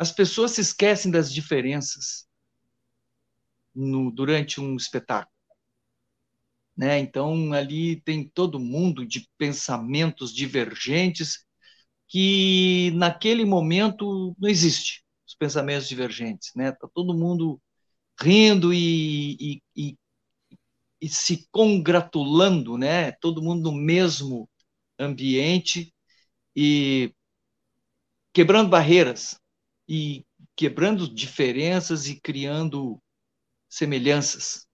C: as pessoas se esquecem das diferenças no, durante um espetáculo. Né? Então, ali tem todo mundo de pensamentos divergentes que naquele momento não existe os pensamentos divergentes, né? Tá todo mundo rindo e, e, e, e se congratulando, né? Todo mundo no mesmo ambiente e quebrando barreiras e quebrando diferenças e criando semelhanças.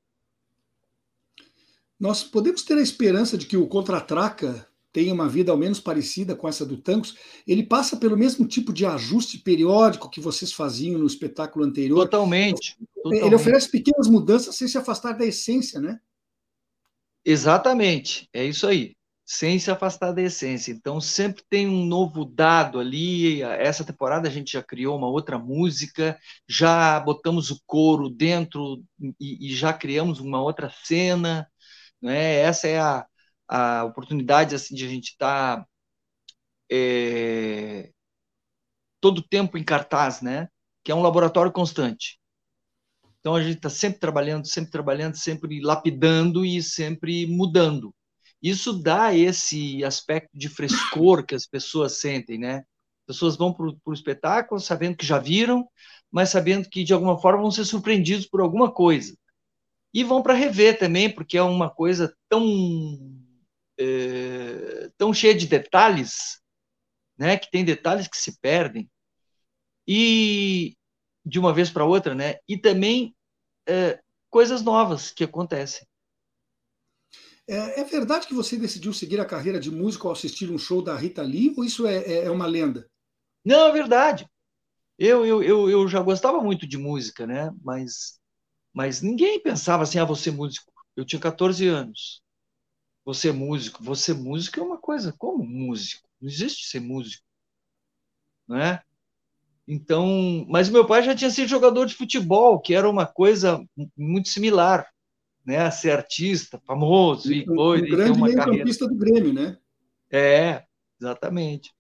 B: Nós podemos ter a esperança de que o Contra-Traca tenha uma vida ao menos parecida com essa do Tancos. Ele passa pelo mesmo tipo de ajuste periódico que vocês faziam no espetáculo anterior.
C: Totalmente.
B: Ele totalmente. oferece pequenas mudanças sem se afastar da essência, né?
C: Exatamente, é isso aí sem se afastar da essência. Então, sempre tem um novo dado ali. Essa temporada a gente já criou uma outra música, já botamos o coro dentro e, e já criamos uma outra cena. Né? Essa é a, a oportunidade assim, de a gente estar tá, é, todo tempo em cartaz, né? que é um laboratório constante. Então, a gente está sempre trabalhando, sempre trabalhando, sempre lapidando e sempre mudando. Isso dá esse aspecto de frescor que as pessoas sentem, né? As pessoas vão para o espetáculo sabendo que já viram, mas sabendo que de alguma forma vão ser surpreendidos por alguma coisa. E vão para rever também, porque é uma coisa tão, é, tão cheia de detalhes, né? Que tem detalhes que se perdem. E de uma vez para outra, né? E também é, coisas novas que acontecem.
B: É, é, verdade que você decidiu seguir a carreira de músico ao assistir um show da Rita Lee, ou isso é, é, é uma lenda?
C: Não, é verdade. Eu, eu, eu, eu, já gostava muito de música, né? Mas, mas ninguém pensava assim, ah, você músico. Eu tinha 14 anos. Você músico. Você músico é uma coisa. Como músico? Não existe ser músico. Né? Então, mas meu pai já tinha sido jogador de futebol, que era uma coisa muito similar né, ser artista, famoso e coisa. Um,
B: um grande meio-campista do Grêmio, né?
C: É, exatamente.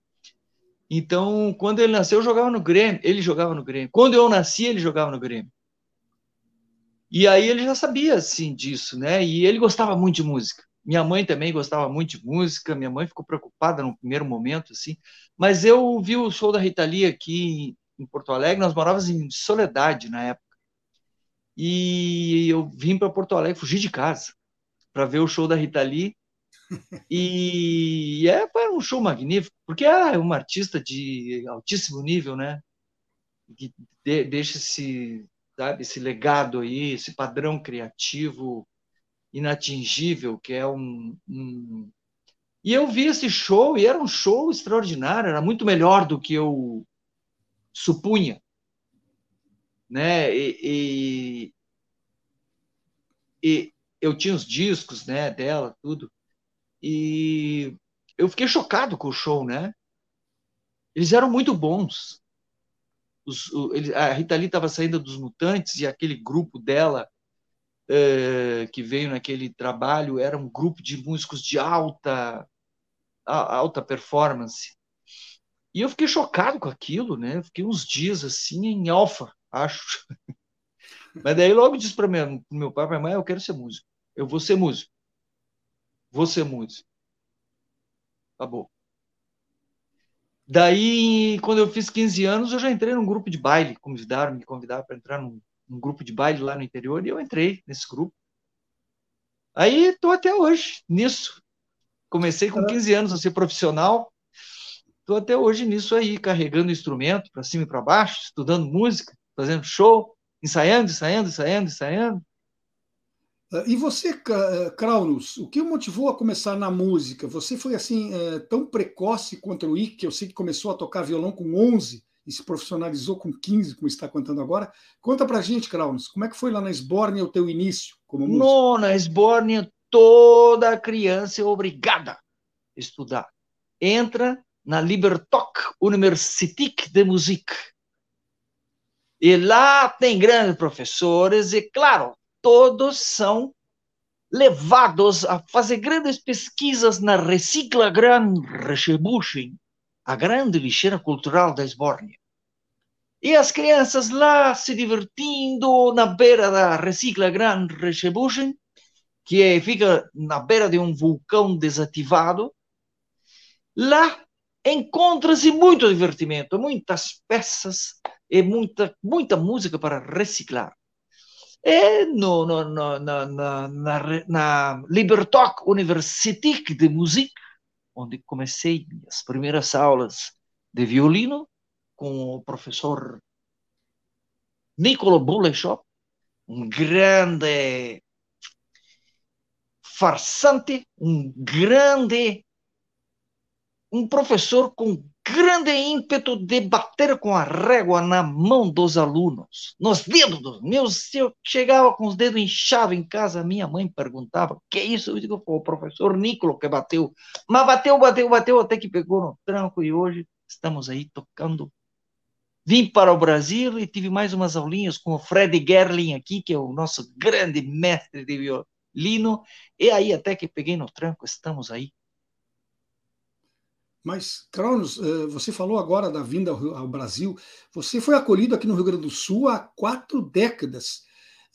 C: Então, quando ele nasceu, eu jogava no Grêmio, ele jogava no Grêmio. Quando eu nasci, ele jogava no Grêmio. E aí ele já sabia, assim, disso, né? E ele gostava muito de música. Minha mãe também gostava muito de música. Minha mãe ficou preocupada no primeiro momento, assim. Mas eu vi o show da Rita Lee aqui em Porto Alegre. Nós morávamos em Soledade na época. E eu vim para Porto Alegre, fugi de casa para ver o show da Rita Lee. *laughs* E é, foi um show magnífico, porque ah, é uma artista de altíssimo nível, né? Que de, deixa esse, sabe, esse legado aí, esse padrão criativo inatingível, que é um, um... E eu vi esse show e era um show extraordinário, era muito melhor do que eu supunha né? E, e, e, eu tinha os discos, né, dela, tudo. E eu fiquei chocado com o show, né? Eles eram muito bons. Os, o, ele, a Rita Lee estava saindo dos Mutantes e aquele grupo dela é, que veio naquele trabalho era um grupo de músicos de alta alta performance. E eu fiquei chocado com aquilo, né? Fiquei uns dias assim em alfa, acho. *laughs* Mas daí logo disse para meu, meu pai e minha mãe, eu quero ser músico. Eu vou ser músico. Vou ser músico. Acabou. Daí, quando eu fiz 15 anos, eu já entrei num grupo de baile. Convidaram, me convidaram para entrar num, num, grupo de baile lá no interior e eu entrei nesse grupo. Aí estou até hoje nisso. Comecei com 15 anos a ser profissional. Estou até hoje nisso aí, carregando instrumento para cima e para baixo, estudando música fazendo show, ensaiando, ensaiando, ensaiando, ensaiando.
B: Ah, e você, eh, Kraunus, o que o motivou a começar na música? Você foi assim eh, tão precoce quanto o Ike, que eu sei que começou a tocar violão com 11 e se profissionalizou com 15, como está contando agora. Conta pra gente, Kraunus, como é que foi lá na Esbórnia o teu início como músico?
C: No, na Esbórnia toda criança é obrigada a estudar. Entra na Libertoc Universität de Musik e lá tem grandes professores, e claro, todos são levados a fazer grandes pesquisas na Recicla Gran Rechebuchen, a grande lixeira cultural da Esbórnia. E as crianças lá se divertindo na beira da Recicla Gran Rechebuchen, que é, fica na beira de um vulcão desativado. Lá encontra-se muito divertimento, muitas peças e muita, muita música para reciclar. E no, no, no, na, na, na, na Libertoc Universität de Musik, onde comecei as primeiras aulas de violino com o professor Niccolo Buleshop, um grande farsante, um grande, um professor com grande ímpeto de bater com a régua na mão dos alunos, nos dedos dos meus. Eu chegava com os dedos inchados em casa, minha mãe perguntava: que é isso? Eu digo: o professor Nicolo que bateu. Mas bateu, bateu, bateu, até que pegou no tranco e hoje estamos aí tocando. Vim para o Brasil e tive mais umas aulinhas com o Fred Gerling aqui, que é o nosso grande mestre de violão Lino, e aí até que peguei no tranco, estamos aí.
B: Mas, Cronos, eh, você falou agora da vinda ao Brasil. Você foi acolhido aqui no Rio Grande do Sul há quatro décadas.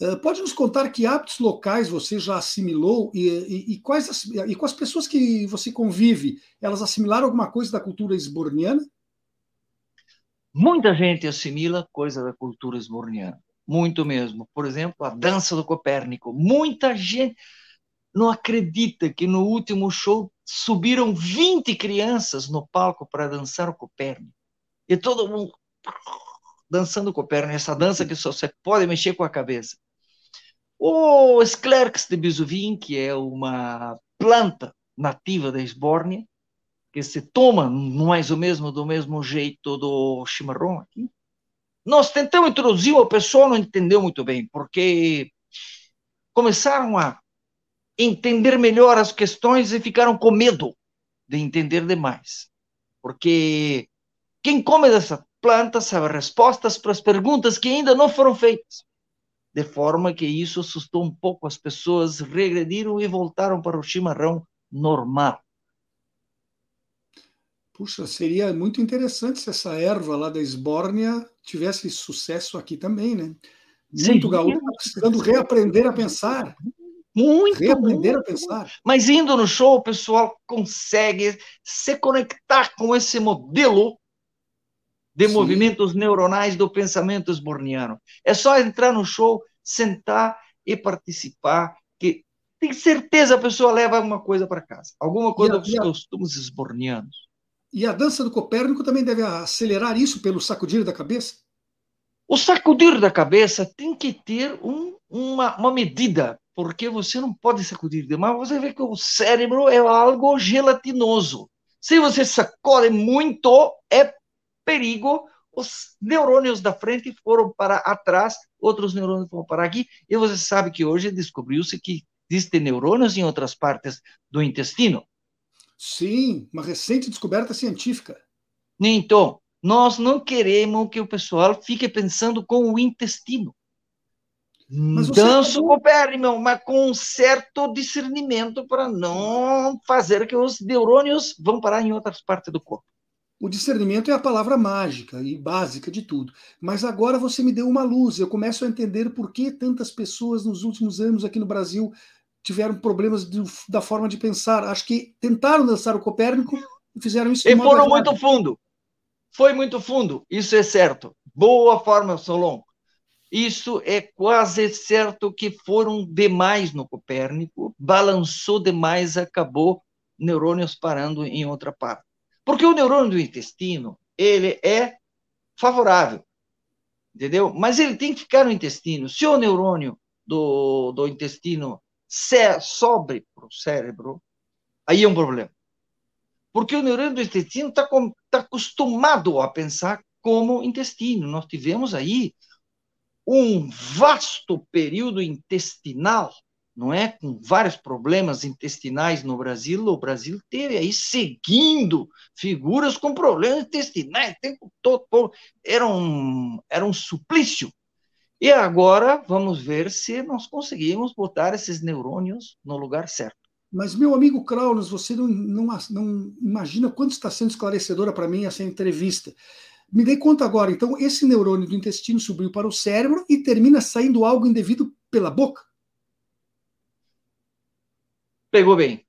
B: Eh, pode nos contar que hábitos locais você já assimilou e, e, e quais e com as pessoas que você convive, elas assimilaram alguma coisa da cultura esborniana?
C: Muita gente assimila coisa da cultura esborniana muito mesmo. Por exemplo, a dança do Copérnico. Muita gente não acredita que no último show subiram 20 crianças no palco para dançar o Copérnico. E todo mundo dançando o Copérnico, essa dança que só você pode mexer com a cabeça. O Sclerx de Bisuvin, que é uma planta nativa da Esbórnia, que se toma mais ou menos do mesmo jeito do chimarrão aqui, nós tentamos introduzir, o pessoal não entendeu muito bem, porque começaram a entender melhor as questões e ficaram com medo de entender demais. Porque quem come dessa planta sabe respostas para as perguntas que ainda não foram feitas. De forma que isso assustou um pouco as pessoas, regrediram e voltaram para o chimarrão normal.
B: Puxa, seria muito interessante se essa erva lá da Esbórnia tivesse sucesso aqui também, né? Muito Sim. gaúcho tá precisando reaprender a pensar.
C: Muito.
B: Reaprender a pensar.
C: Mas indo no show, o pessoal consegue se conectar com esse modelo de Sim. movimentos neuronais do pensamento esborniano. É só entrar no show, sentar e participar, que tem certeza a pessoa leva alguma coisa para casa, alguma coisa dos costumes esbornianos.
B: E a dança do Copérnico também deve acelerar isso pelo sacudir da cabeça?
C: O sacudir da cabeça tem que ter um, uma, uma medida, porque você não pode sacudir demais. Você vê que o cérebro é algo gelatinoso. Se você sacode muito, é perigo. Os neurônios da frente foram para atrás, outros neurônios foram para aqui. E você sabe que hoje descobriu-se que existem neurônios em outras partes do intestino.
B: Sim, uma recente descoberta científica.
C: Então, nós não queremos que o pessoal fique pensando com o intestino. Danço acabou... com o irmão, mas com um certo discernimento para não fazer que os neurônios vão parar em outras partes do corpo.
B: O discernimento é a palavra mágica e básica de tudo. Mas agora você me deu uma luz. Eu começo a entender por que tantas pessoas nos últimos anos aqui no Brasil tiveram problemas de, da forma de pensar. Acho que tentaram dançar o Copérnico e fizeram isso.
C: E foram muito fundo. Foi muito fundo, isso é certo. Boa forma, Solon. Isso é quase certo que foram demais no Copérnico, balançou demais, acabou neurônios parando em outra parte. Porque o neurônio do intestino, ele é favorável, entendeu? Mas ele tem que ficar no intestino. Se o neurônio do, do intestino sobre para o cérebro, aí é um problema. Porque o neurônio do intestino está tá acostumado a pensar como intestino. Nós tivemos aí um vasto período intestinal, não é? Com vários problemas intestinais no Brasil. O Brasil teve aí seguindo figuras com problemas intestinais o tempo todo. Era um, era um suplício e agora vamos ver se nós conseguimos botar esses neurônios no lugar certo.
B: Mas, meu amigo Kraunos, você não, não, não imagina quanto está sendo esclarecedora para mim essa entrevista. Me dei conta agora, então esse neurônio do intestino subiu para o cérebro e termina saindo algo indevido pela boca?
C: Pegou bem.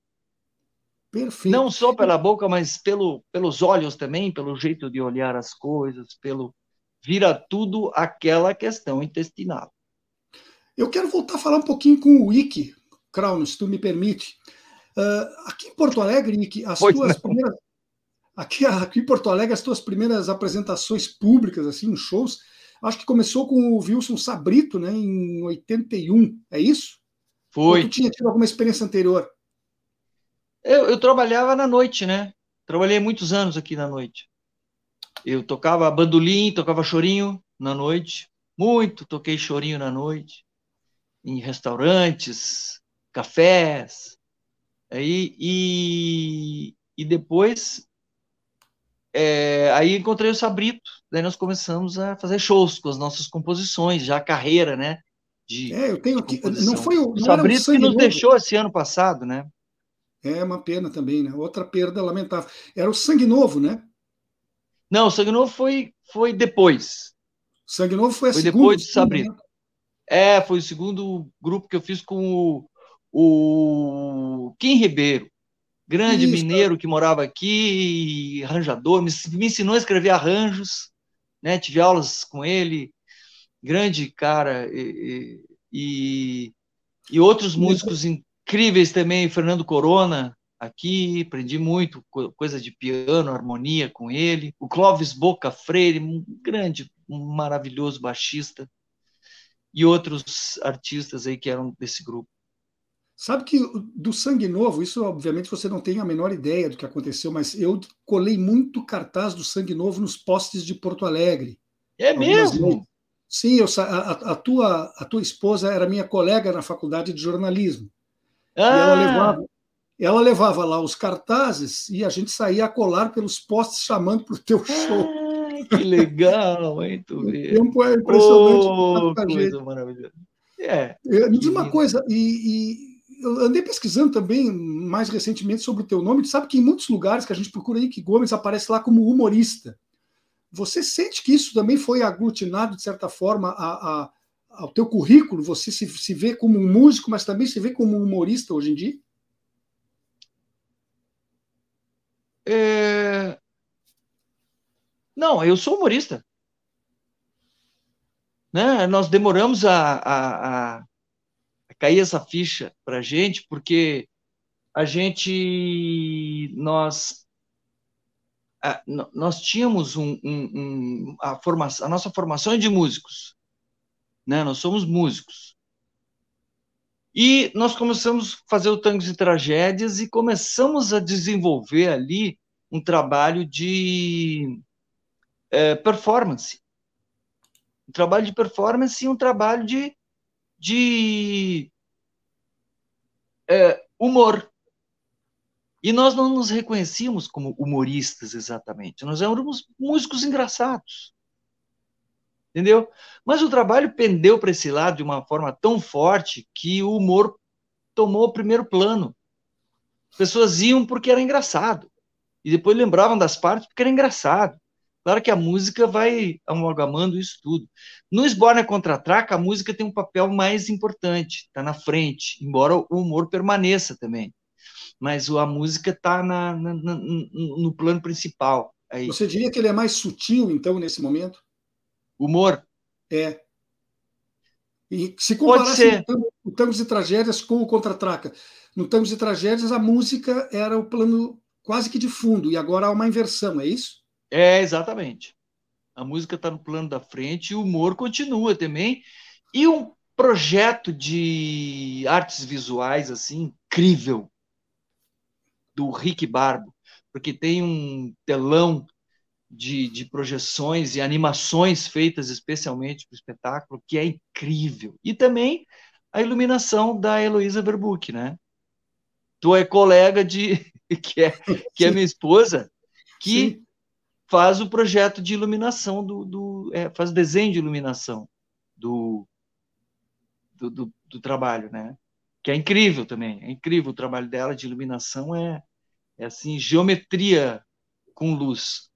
B: Perfeito.
C: Não só pela boca, mas pelo, pelos olhos também, pelo jeito de olhar as coisas, pelo vira tudo aquela questão intestinal.
B: Eu quero voltar a falar um pouquinho com o Wiki, Crown, se tu me permite. Uh, aqui em Porto Alegre, Wiki, as pois tuas não. primeiras aqui, *laughs* aqui em Porto Alegre, as tuas primeiras apresentações públicas, assim, shows, acho que começou com o Wilson Sabrito, né, em 81, é isso?
C: Foi.
B: Ou tu tinha tido alguma experiência anterior?
C: Eu, eu trabalhava na noite, né? Trabalhei muitos anos aqui na noite. Eu tocava bandolim, tocava chorinho na noite, muito toquei chorinho na noite, em restaurantes, cafés, aí, e, e depois é, aí encontrei o Sabrito, daí nós começamos a fazer shows com as nossas composições, já a carreira, né?
B: De, é, eu tenho aqui. Não foi o. Não
C: Sabrito que nos novo. deixou esse ano passado, né?
B: É uma pena também, né? Outra perda lamentável. Era o Sangue Novo, né?
C: Não, o Sangue Novo foi, foi depois.
B: Sangue Novo foi a
C: foi depois do Sabrito. Né? É, foi o segundo grupo que eu fiz com o, o Kim Ribeiro grande Isso. mineiro que morava aqui, arranjador, me, me, ensinou a escrever arranjos, né? Tive aulas com ele, grande cara, e, e, e outros músicos incríveis também, Fernando Corona, aqui, aprendi muito, coisa de piano, harmonia com ele, o Clóvis Boca Freire, um grande, um maravilhoso baixista, e outros artistas aí que eram desse grupo.
B: Sabe que do Sangue Novo, isso obviamente você não tem a menor ideia do que aconteceu, mas eu colei muito cartaz do Sangue Novo nos postes de Porto Alegre.
C: É mesmo? Vezes.
B: Sim, eu, a, a, tua, a tua esposa era minha colega na faculdade de jornalismo. Ah. ela, levava, ela levava lá os cartazes e a gente saía a colar pelos postes chamando para o teu show.
C: Ah, que legal, hein? Tu *laughs*
B: o tempo é impressionante.
C: Oh, coisa maravilhosa. É,
B: Me diz uma coisa, e, e eu andei pesquisando também mais recentemente sobre o teu nome. Tu sabe que em muitos lugares que a gente procura Ike Gomes aparece lá como humorista. Você sente que isso também foi aglutinado, de certa forma, a, a, ao teu currículo? Você se, se vê como um músico, mas também se vê como um humorista hoje em dia?
C: É... Não, eu sou humorista. Né? Nós demoramos a, a cair essa ficha para a gente, porque a gente, nós, a, nós tínhamos um, um, um, a, formação, a nossa formação é de músicos, né? Nós somos músicos. E nós começamos a fazer o Tangos e Tragédias e começamos a desenvolver ali um trabalho de é, performance. Um trabalho de performance e um trabalho de, de é, humor. E nós não nos reconhecíamos como humoristas exatamente, nós éramos músicos engraçados. Entendeu? Mas o trabalho pendeu para esse lado de uma forma tão forte que o humor tomou o primeiro plano. As pessoas iam porque era engraçado. E depois lembravam das partes porque era engraçado. Claro que a música vai amalgamando isso tudo. No Esborne Contra-Traca, a música tem um papel mais importante, está na frente, embora o humor permaneça também. Mas a música está no plano principal. Aí.
B: Você diria que ele é mais sutil, então, nesse momento?
C: Humor?
B: É. E se comparasse o Tangos e Tragédias com o Contra-Traca, no Tangos e Tragédias a música era o plano quase que de fundo, e agora há uma inversão, é isso?
C: É, exatamente. A música está no plano da frente e o humor continua também. E um projeto de artes visuais assim incrível do Rick Barbo, porque tem um telão de, de projeções e animações feitas especialmente para o espetáculo, que é incrível. E também a iluminação da Heloísa Verbuck, né? Tu é colega de *laughs* que é que é minha esposa, que Sim faz o projeto de iluminação do, do é, faz desenho de iluminação do, do, do, do, trabalho, né? Que é incrível também, é incrível o trabalho dela de iluminação é, é assim geometria com luz.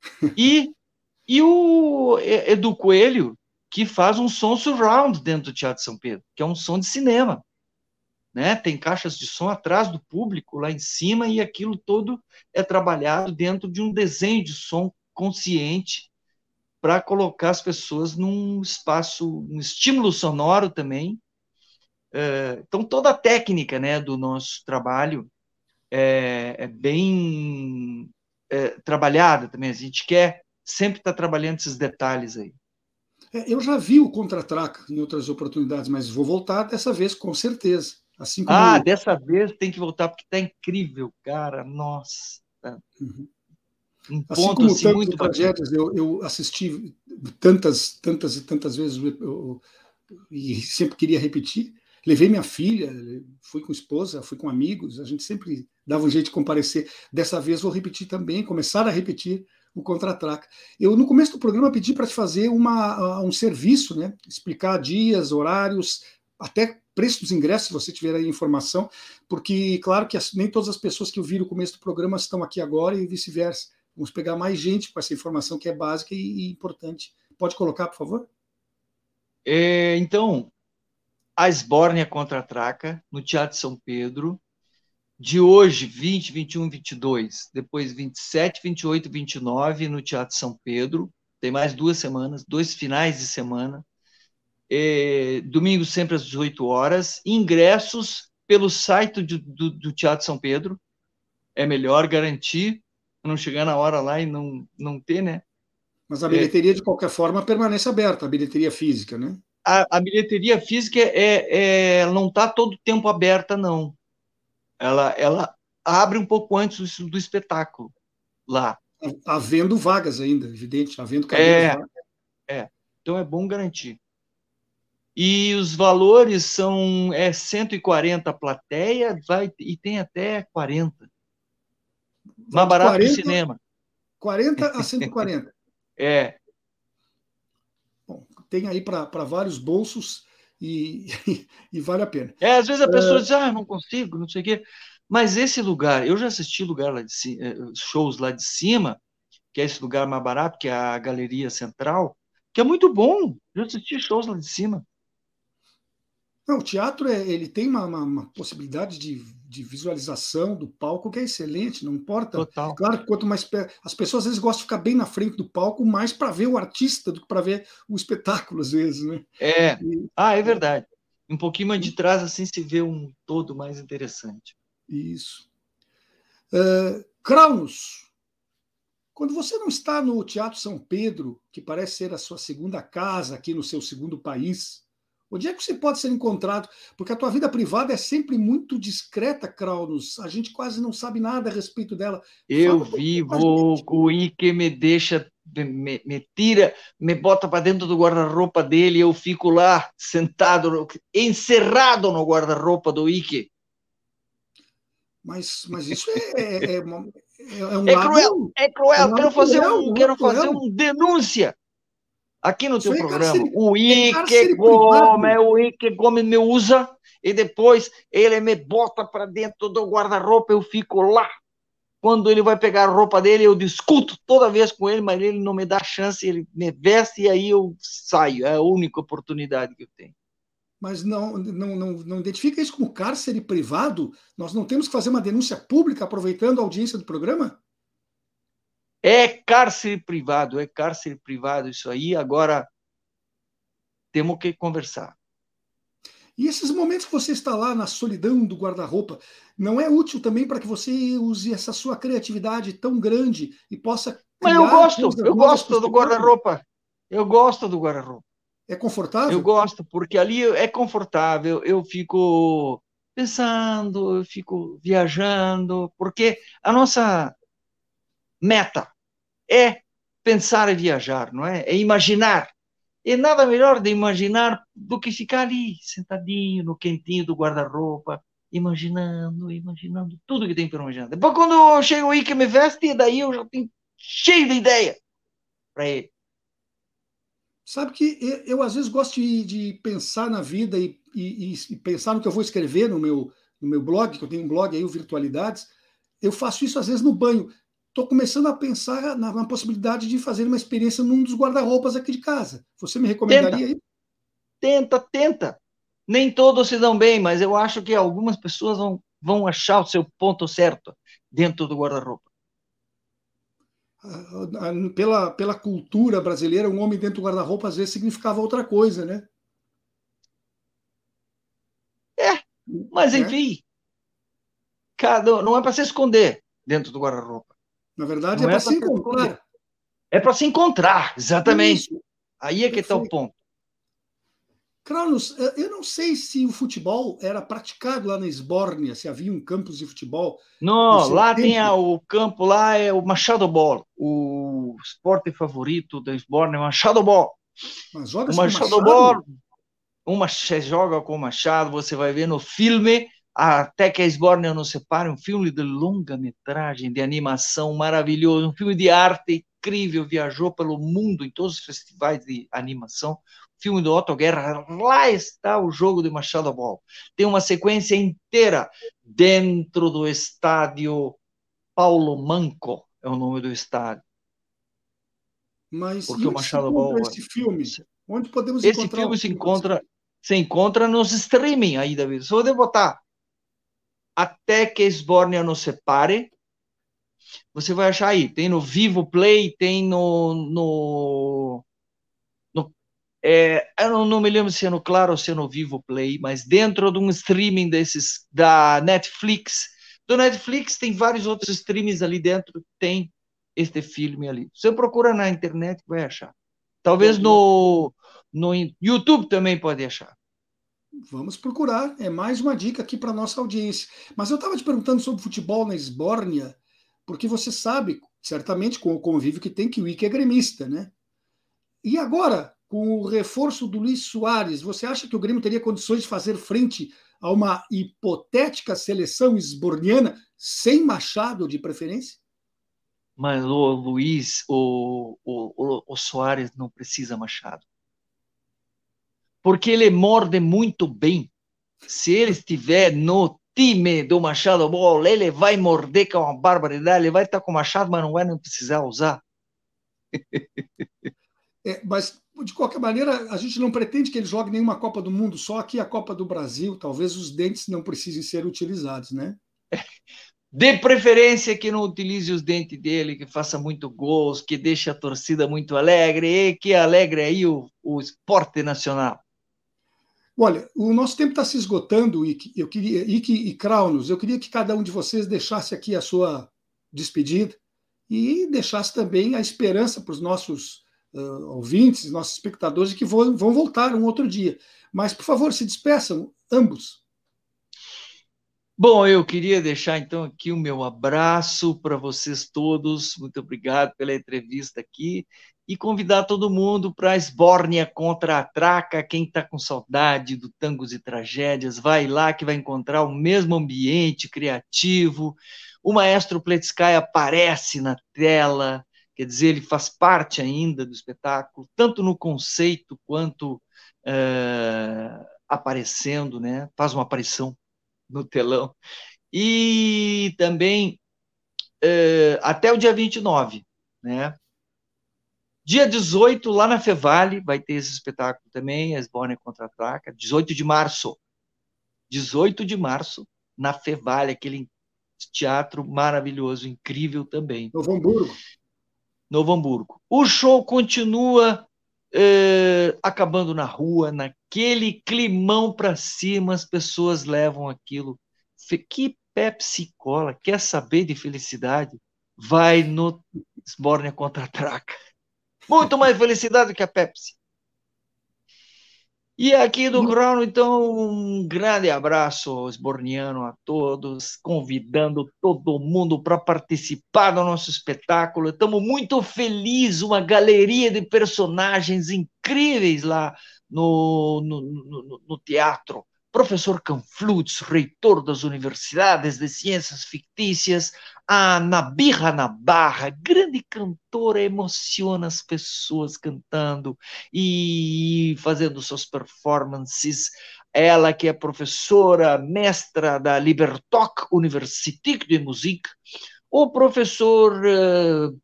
C: *laughs* E E o Edu Coelho, que faz um som surround dentro do Teatro São Pedro, que é um som de cinema. Né? Tem caixas de som atrás do público, lá em cima, e aquilo todo é trabalhado dentro de um desenho de som consciente para colocar as pessoas num espaço, um estímulo sonoro também. É, então, toda a técnica né, do nosso trabalho é, é bem é, trabalhada também. A gente quer sempre estar tá trabalhando esses detalhes aí.
B: É, eu já vi o Contra-Traca em outras oportunidades, mas vou voltar dessa vez, com certeza. Assim como...
C: Ah, dessa vez tem que voltar, porque está incrível, cara. Nossa.
B: Uhum. Um assim ponto, como assim, tantas muito tragédias, eu, eu, assisti tantas, tantas e tantas vezes eu, e sempre queria repetir. Levei minha filha, fui com esposa, fui com amigos, a gente sempre dava um jeito de comparecer. Dessa vez vou repetir também, começar a repetir o contra-traca. Eu, no começo do programa, pedi para te fazer uma, um serviço, né? explicar dias, horários, até preço dos ingressos, se você tiver aí informação, porque, claro, que nem todas as pessoas que ouviram o começo do programa estão aqui agora e vice-versa. Vamos pegar mais gente com essa informação que é básica e, e importante. Pode colocar, por favor?
C: É, então, a Esbórnia contra-traca, no Teatro São Pedro, de hoje, 20, 21, 22, depois 27, 28, 29 no Teatro São Pedro. Tem mais duas semanas, dois finais de semana. É, domingo sempre às 18 horas. Ingressos pelo site do, do, do, Teatro São Pedro. É melhor garantir, não chegar na hora lá e não, não ter, né?
B: Mas a bilheteria, é, de qualquer forma, permanece aberta, a bilheteria física, né?
C: A, a bilheteria física é, é não está todo o tempo aberta, não ela, ela abre um pouco antes do, do espetáculo lá.
B: Havendo vagas ainda, evidente, havendo
C: cadeiras. É, é, então é bom garantir. E os valores são é 140 a plateia, vai e tem até 40. Mais barato 40, que o cinema.
B: 40 a *laughs* 140.
C: é.
B: Bom, tem aí para vários bolsos e, *laughs* e, vale a pena.
C: É, às vezes a pessoa é... diz, ah, não consigo, não sei o quê. Mas esse lugar, eu já assisti lugar lá de, eh, shows lá de cima, que é esse lugar mais barato, que é a Galeria Central, que é muito bom. Eu assisti shows lá de cima.
B: Não, o teatro é, ele tem uma, uma, uma possibilidade de, de, visualização do palco que é excelente, não importa.
C: Total.
B: Claro que quanto mais as pessoas às vezes gostam de ficar bem na frente do palco, mais para ver o artista do que para ver o espetáculo às vezes, né?
C: É. E, ah, é verdade. Um pouquinho mais de trás assim se vê um todo mais interessante.
B: Isso. Uh, Kraus, quando você não está no Teatro São Pedro, que parece ser a sua segunda casa aqui no seu segundo país, Onde é que você pode ser encontrado? Porque a tua vida privada é sempre muito discreta, Kraunus. A gente quase não sabe nada a respeito dela.
C: Eu Fala, vivo, o Ike me deixa, me, me tira, me bota para dentro do guarda-roupa dele, eu fico lá, sentado, encerrado no guarda-roupa do Ike.
B: Mas, mas isso é, é, é, uma, é um
C: é cruel, é cruel. É quero fazer, um, quero fazer uma denúncia aqui no teu é programa. o Ike Gomes, o Ike Gomes me usa e depois ele me bota para dentro do guarda-roupa, eu fico lá. Quando ele vai pegar a roupa dele, eu discuto toda vez com ele, mas ele não me dá chance, ele me veste e aí eu saio. É a única oportunidade que eu tenho.
B: Mas não, não, não, não identifica isso como cárcere privado? Nós não temos que fazer uma denúncia pública aproveitando a audiência do programa?
C: É cárcere privado, é cárcere privado isso aí. Agora temos que conversar.
B: E esses momentos que você está lá na solidão do guarda-roupa, não é útil também para que você use essa sua criatividade tão grande e possa.
C: Mas eu gosto, eu gosto do guarda-roupa. Eu gosto do guarda-roupa.
B: É confortável?
C: Eu gosto, porque ali é confortável, eu fico pensando, eu fico viajando, porque a nossa meta é pensar e viajar, não é? É imaginar. E nada melhor de imaginar do que ficar ali, sentadinho, no quentinho do guarda-roupa, imaginando, imaginando tudo que tem para imaginar. Depois, quando chega o Ike me veste, daí eu já tenho cheio de ideia para ele.
B: Sabe que eu, eu, às vezes gosto de, de pensar na vida e, e, e, pensar no que eu vou escrever no meu, no meu blog, que eu tenho um blog aí, o Virtualidades. Eu faço isso às vezes no banho estou começando a pensar na, na, possibilidade de fazer uma experiência num dos guarda-roupas aqui de casa. Você me recomendaria
C: isso? Tenta, tenta. Nem todos se dão bem, mas eu acho que algumas pessoas vão, vão achar o seu ponto certo dentro do guarda-roupa.
B: Ah, ah, pela, pela cultura brasileira, um homem dentro do guarda-roupa às vezes significava outra coisa, né?
C: É, mas é. enfim, cada, não é para se esconder dentro do guarda-roupa.
B: Na verdade, não é, é para se encontrar.
C: É para se encontrar, exatamente. Aí é que está o ponto.
B: Cronos, eh, eu não sei se o futebol era praticado lá na Esbórnia, se havia um campus de futebol.
C: Não, lá tempo. tem o campo, lá é o Machado Ball. O esporte favorito da Esbórnia é o Machado Ball.
B: Mas joga
C: o Machado, Machado Ball, uma, você joga com o Machado, você vai ver no filme até que a Esbórnia nos separe, um filme de longa-metragem, de animação maravilhoso, um filme de arte incrível, viajou pelo mundo em todos os festivais de animação. Filme do Otto Guerra, lá está o jogo de Machado Ball. Tem uma sequência inteira dentro do estádio Paulo Manco, é o nome do estádio.
B: Mas Porque o Machado Ball esse filme? Onde podemos
C: esse encontrar? Esse filme se encontra se encontra nos streaming aí, David. Só de botar até que Esbórnia nos separe. Você vai achar aí, tem no Vivo Play, tem no. no, no é, eu não, não, me lembro se é no Claro ou se é no Vivo Play, mas dentro de um streaming desses da Netflix. Do Netflix tem vários outros streamings ali dentro, tem este filme ali. Você procura na internet, vai achar. Talvez no, no YouTube também pode achar.
B: Vamos procurar, é mais uma dica aqui para nossa audiência. Mas eu estava te perguntando sobre futebol na Esbórnia, porque você sabe, certamente, com o convívio que tem, que o Ike é gremista, né? E agora, com o reforço do Luiz Soares, você acha que o Grêmio teria condições de fazer frente a uma hipotética seleção esborniana sem Machado de preferência?
C: Mas o Luiz, o, o, o, o Soares não precisa Machado porque ele morde muito bem. Se ele estiver no time do Machado Ball, ele vai morder com uma barbaridade, ele vai estar com o Machado, mas não vai nem precisar usar. *laughs*
B: É, mas, de qualquer maneira, a gente não pretende que ele jogue nenhuma Copa do Mundo, só aqui a Copa do Brasil. Talvez os dentes não precisem ser utilizados, né? *laughs*
C: De preferência que não utilize os dentes dele, que faça muito gols, que deixe a torcida muito alegre e que alegre aí o, o esporte nacional.
B: Olha, o nosso tempo está se esgotando, Ike. Eu queria, Ike e Kraunos, eu queria que cada um de vocês deixasse aqui a sua despedida e deixasse também a esperança para os nossos uh, ouvintes, nossos espectadores, de que vão, vão voltar um outro dia. Mas, por favor, se despeçam, ambos.
C: Bom, eu queria deixar então aqui o meu abraço para vocês todos. Muito obrigado pela entrevista aqui e convidar todo mundo para a Esbórnia contra a Traca. Quem está com saudade do Tangos e Tragédias, vai lá que vai encontrar o mesmo ambiente criativo. O maestro Pletsky aparece na tela, quer dizer, ele faz parte ainda do espetáculo, tanto no conceito quanto uh, aparecendo, né? faz uma aparição no telão. E também uh, até o dia 29, né? Dia 18, lá na Fevale, vai ter esse espetáculo também, Esbórnia Contra-Ataca, 18 de março. 18 de março, na Fevale, aquele teatro maravilhoso, incrível também.
B: Novo Hamburgo.
C: Novo Hamburgo. O show continua eh, acabando na rua, naquele climão para cima, as pessoas levam aquilo. Que Pepsi Cola, quer saber de felicidade? Vai no Esbórnia Contra-Traca. Muito mais felicidade que a Pepsi. E aqui do Crono, então, um grande abraço esborniano a todos, convidando todo mundo para participar do nosso espetáculo. Estamos muito felizes, uma galeria de personagens incríveis lá no, no, no, no teatro professor Canflutz, reitor das Universidades de Ciências Fictícias, a Nabirra Nabarra, grande cantora, emociona as pessoas cantando e fazendo suas performances. Ela que é professora, mestra da Libertoc Universität de Musik, o professor uh,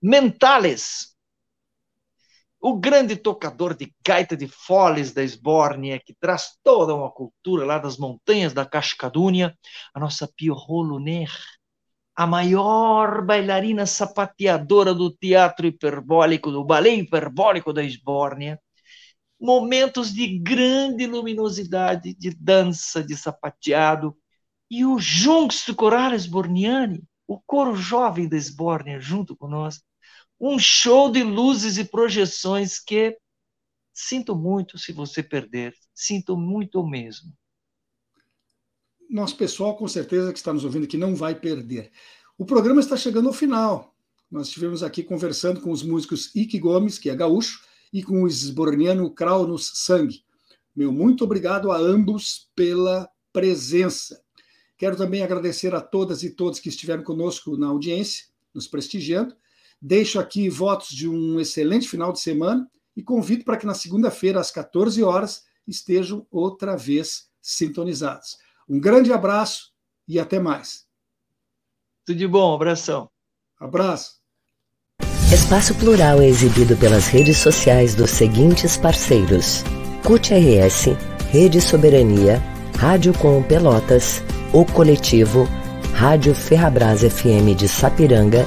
C: Mentales, o grande tocador de gaita de foles da Esbórnia, que traz toda uma cultura lá das montanhas da Cascadúnia, a nossa Pierrot Luner, a maior bailarina sapateadora do teatro hiperbólico, do balé hiperbólico da Esbórnia, momentos de grande luminosidade, de dança, de sapateado, e o Junks do Borniani, o coro jovem da Esbórnia, junto conosco, um show de luzes e projeções que sinto muito se você perder, sinto muito mesmo.
B: Nosso pessoal, com certeza, que está nos ouvindo aqui, não vai perder. O programa está chegando ao final. Nós estivemos aqui conversando com os músicos Ike Gomes, que é gaúcho, e com o esborniano Kraunus Sang. Meu muito obrigado a ambos pela presença. Quero também agradecer a todas e todos que estiveram conosco na audiência, nos prestigiando. Deixo aqui votos de um excelente final de semana e convido para que na segunda-feira, às 14 horas, estejam outra vez sintonizados. Um grande abraço e até mais.
C: Tudo de bom, abração.
B: Abraço.
A: Espaço Plural é exibido pelas redes sociais dos seguintes parceiros: CUT RS, Rede Soberania, Rádio Com Pelotas, O Coletivo, Rádio Ferrabras FM de Sapiranga,